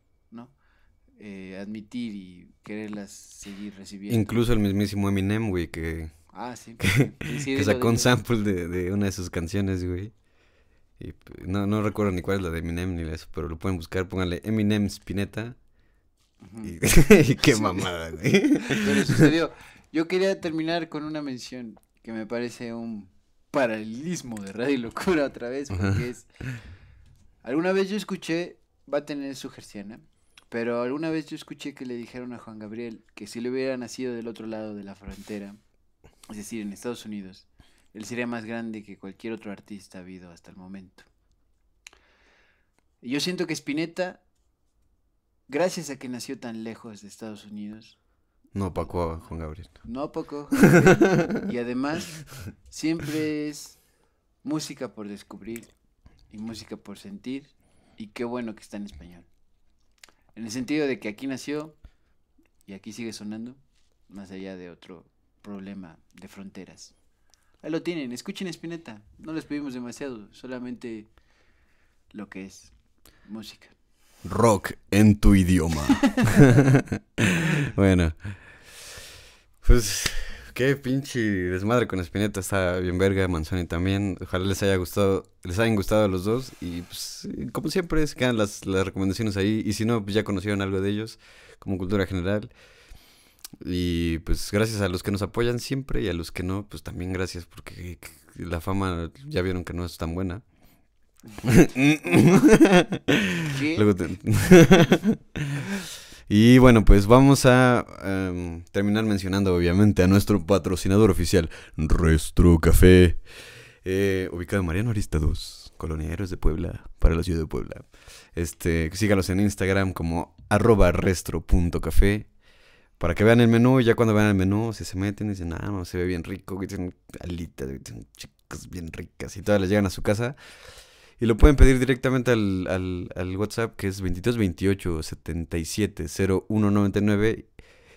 Eh, admitir y quererlas seguir recibiendo. Incluso el mismísimo Eminem, güey, que, Ah, sí. que, sí, que dilo, sacó un sample de, de una de sus canciones, güey. Y p- no, no recuerdo ni cuál es la de Eminem ni eso, pero lo pueden buscar, pónganle Eminem Spinetta. Y, y qué mamada, güey. Pero sucedió. Yo quería terminar con una mención que me parece un paralelismo de Radio Locura otra vez, porque es... Alguna vez yo escuché, va a tener su gerciana, pero alguna vez yo escuché que le dijeron a Juan Gabriel que si le hubiera nacido del otro lado de la frontera, es decir, en Estados Unidos, él sería más grande que cualquier otro artista habido hasta el momento. Y yo siento que Spinetta, gracias a que nació tan lejos de Estados Unidos, No opacó a Juan Gabriel. no poco. Jorge. y además, siempre es música por descubrir y música por sentir. Y qué bueno que está en español. En el sentido de que aquí nació y aquí sigue sonando, más allá de otro problema de fronteras. Ahí lo tienen, escuchen Spinetta. No les pedimos demasiado, solamente lo que es música. Rock en tu idioma. bueno. Pues qué pinche desmadre con Spinetta. Está bien verga, Manzoni también. Ojalá les haya gustado, les hayan gustado a los dos. Y pues, como siempre, se quedan las, las recomendaciones ahí. Y si no, pues ya conocieron algo de ellos, como cultura general. Y pues gracias a los que nos apoyan siempre y a los que no, pues también gracias porque la fama ya vieron que no es tan buena. Luego te- y bueno, pues vamos a em, terminar mencionando obviamente a nuestro patrocinador oficial, Restro Café, eh, ubicado en Mariano Arista 2, Colonia de Puebla, para la ciudad de Puebla. Este, sígalos en Instagram como arroba restro.café para que vean el menú y ya cuando vean el menú, si se meten y dicen, ah, no, se ve bien rico, güey, tienen alitas, güey, tienen chicas bien ricas y todas les llegan a su casa. Y lo pueden pedir directamente al, al, al WhatsApp que es 2228 77 0199.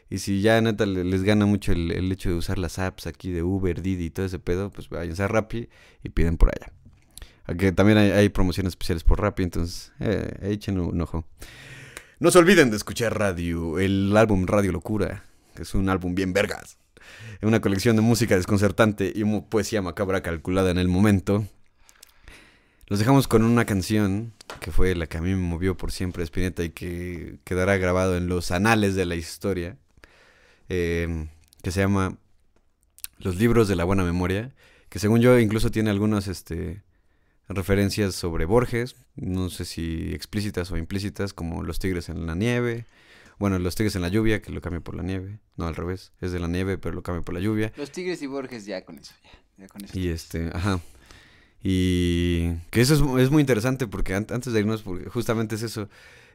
Y si ya neta le- les gana mucho el, el hecho de usar las apps aquí de Uber, Didi y todo ese pedo, pues váyanse a Rappi y piden por allá. Aunque también hay, promociones especiales por Rappi, entonces eh, echen un ojo. No se olviden de escuchar radio, el álbum Radio Locura, que es un álbum bien vergas. Una colección de música desconcertante y poesía macabra calculada en el momento. Los dejamos con una canción que fue la que a mí me movió por siempre, Spinetta, y que quedará grabado en los anales de la historia, eh, que se llama Los libros de la buena memoria, que según yo incluso tiene algunas este, referencias sobre Borges, no sé si explícitas o implícitas, como Los tigres en la nieve, bueno, Los tigres en la lluvia, que lo cambia por la nieve, no al revés, es de la nieve, pero lo cambia por la lluvia. Los Tigres y Borges ya con eso, ya. ya con eso. Y este, ajá. Y que eso es, es muy interesante porque an- antes de irnos, porque justamente es eso.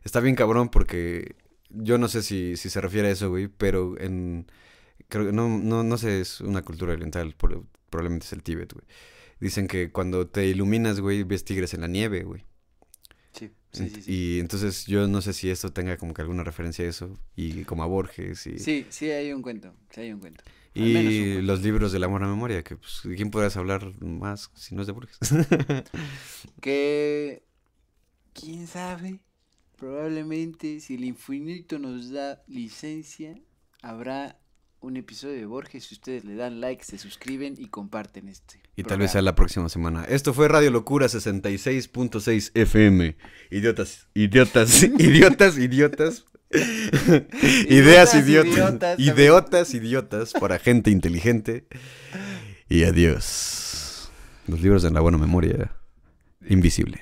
Está bien cabrón porque yo no sé si, si se refiere a eso, güey, pero en... Creo que no, no, no sé, es una cultura oriental, por- probablemente es el Tíbet, güey. Dicen que cuando te iluminas, güey, ves tigres en la nieve, güey. Sí, sí, sí. Sí, Y entonces yo no sé si esto tenga como que alguna referencia a eso, y como a Borges y... sí, sí, hay un cuento, sí hay un cuento. Y los libros de la buena memoria, que pues, ¿de quién podrás hablar más si no es de Borges? Que, quién sabe, probablemente si el infinito nos da licencia, habrá un episodio de Borges si ustedes le dan like, se suscriben y comparten este. y tal vez sea la próxima semana. Esto fue Radio Locura 66.6 FM. Idiotas, idiotas, idiotas, idiotas. Ideas Idiotas, idiotas. idiotas, para gente inteligente. Y adiós. Los libros de la buena memoria. Invisible.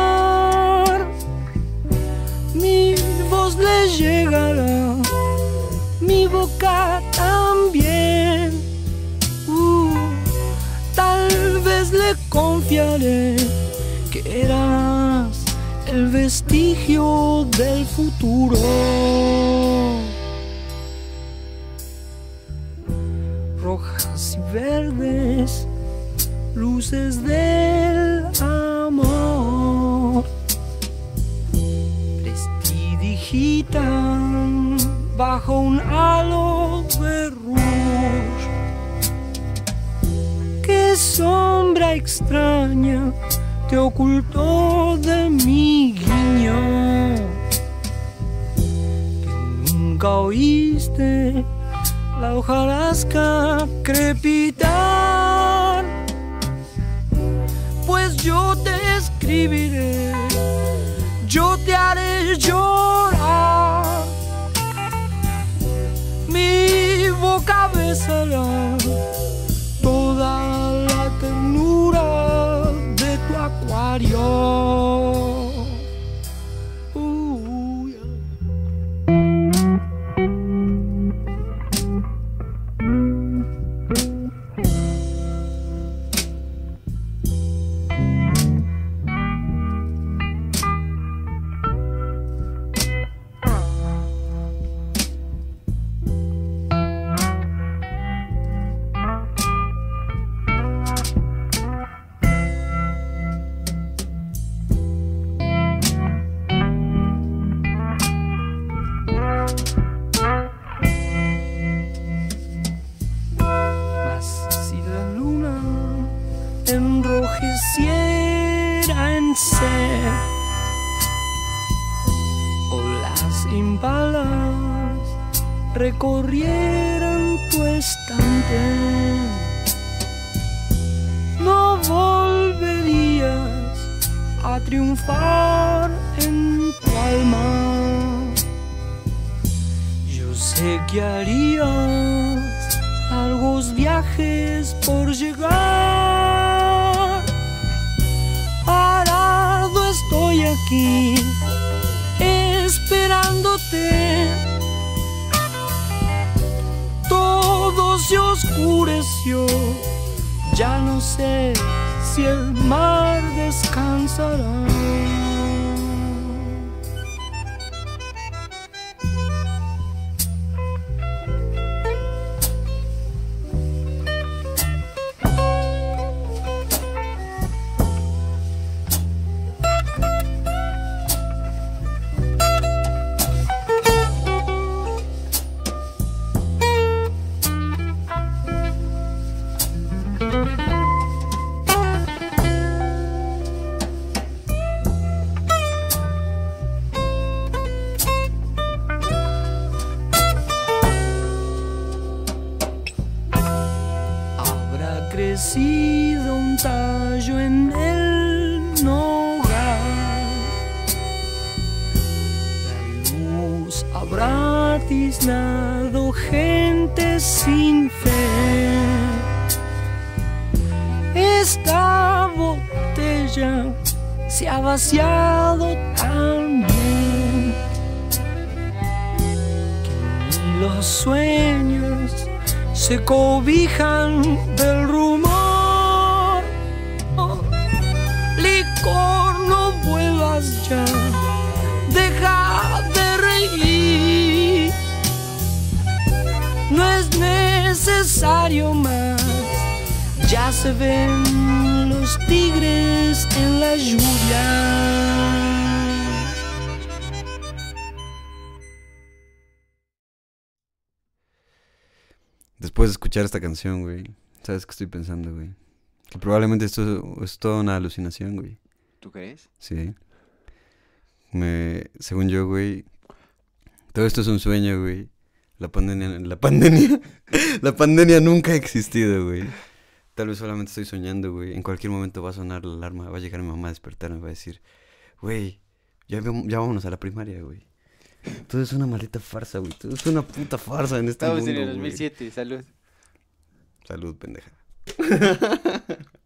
Voz le llegará, mi boca también. Uh, tal vez le confiaré que eras el vestigio del futuro. Rojas y verdes luces del bajo un halo de rouge. Qué sombra extraña te ocultó de mi guiño. Que nunca oíste la hojarasca crepitar pues yo te escribiré, yo te haré llorar. Mi boca toda la ternura de tu acuario. Recorrieran tu estante, no volverías a triunfar en tu alma. Yo sé que harías largos viajes por llegar. Parado estoy aquí, esperándote. Todo se oscureció, ya no sé si el mar descansará. Escuchar esta canción, güey, ¿sabes qué estoy pensando, güey? Que probablemente esto es toda una alucinación, güey. ¿Tú crees? Sí. Me, según yo, güey, todo esto es un sueño, güey. La pandemia, la pandemia, la pandemia nunca ha existido, güey. Tal vez solamente estoy soñando, güey. En cualquier momento va a sonar la alarma, va a llegar mi mamá a despertarme, va a decir, güey, ya, ya vámonos a la primaria, güey. Todo es una maldita farsa, güey. Todo es una puta farsa en este Estamos mundo, en el güey. 2007, salud. Salud, pendeja.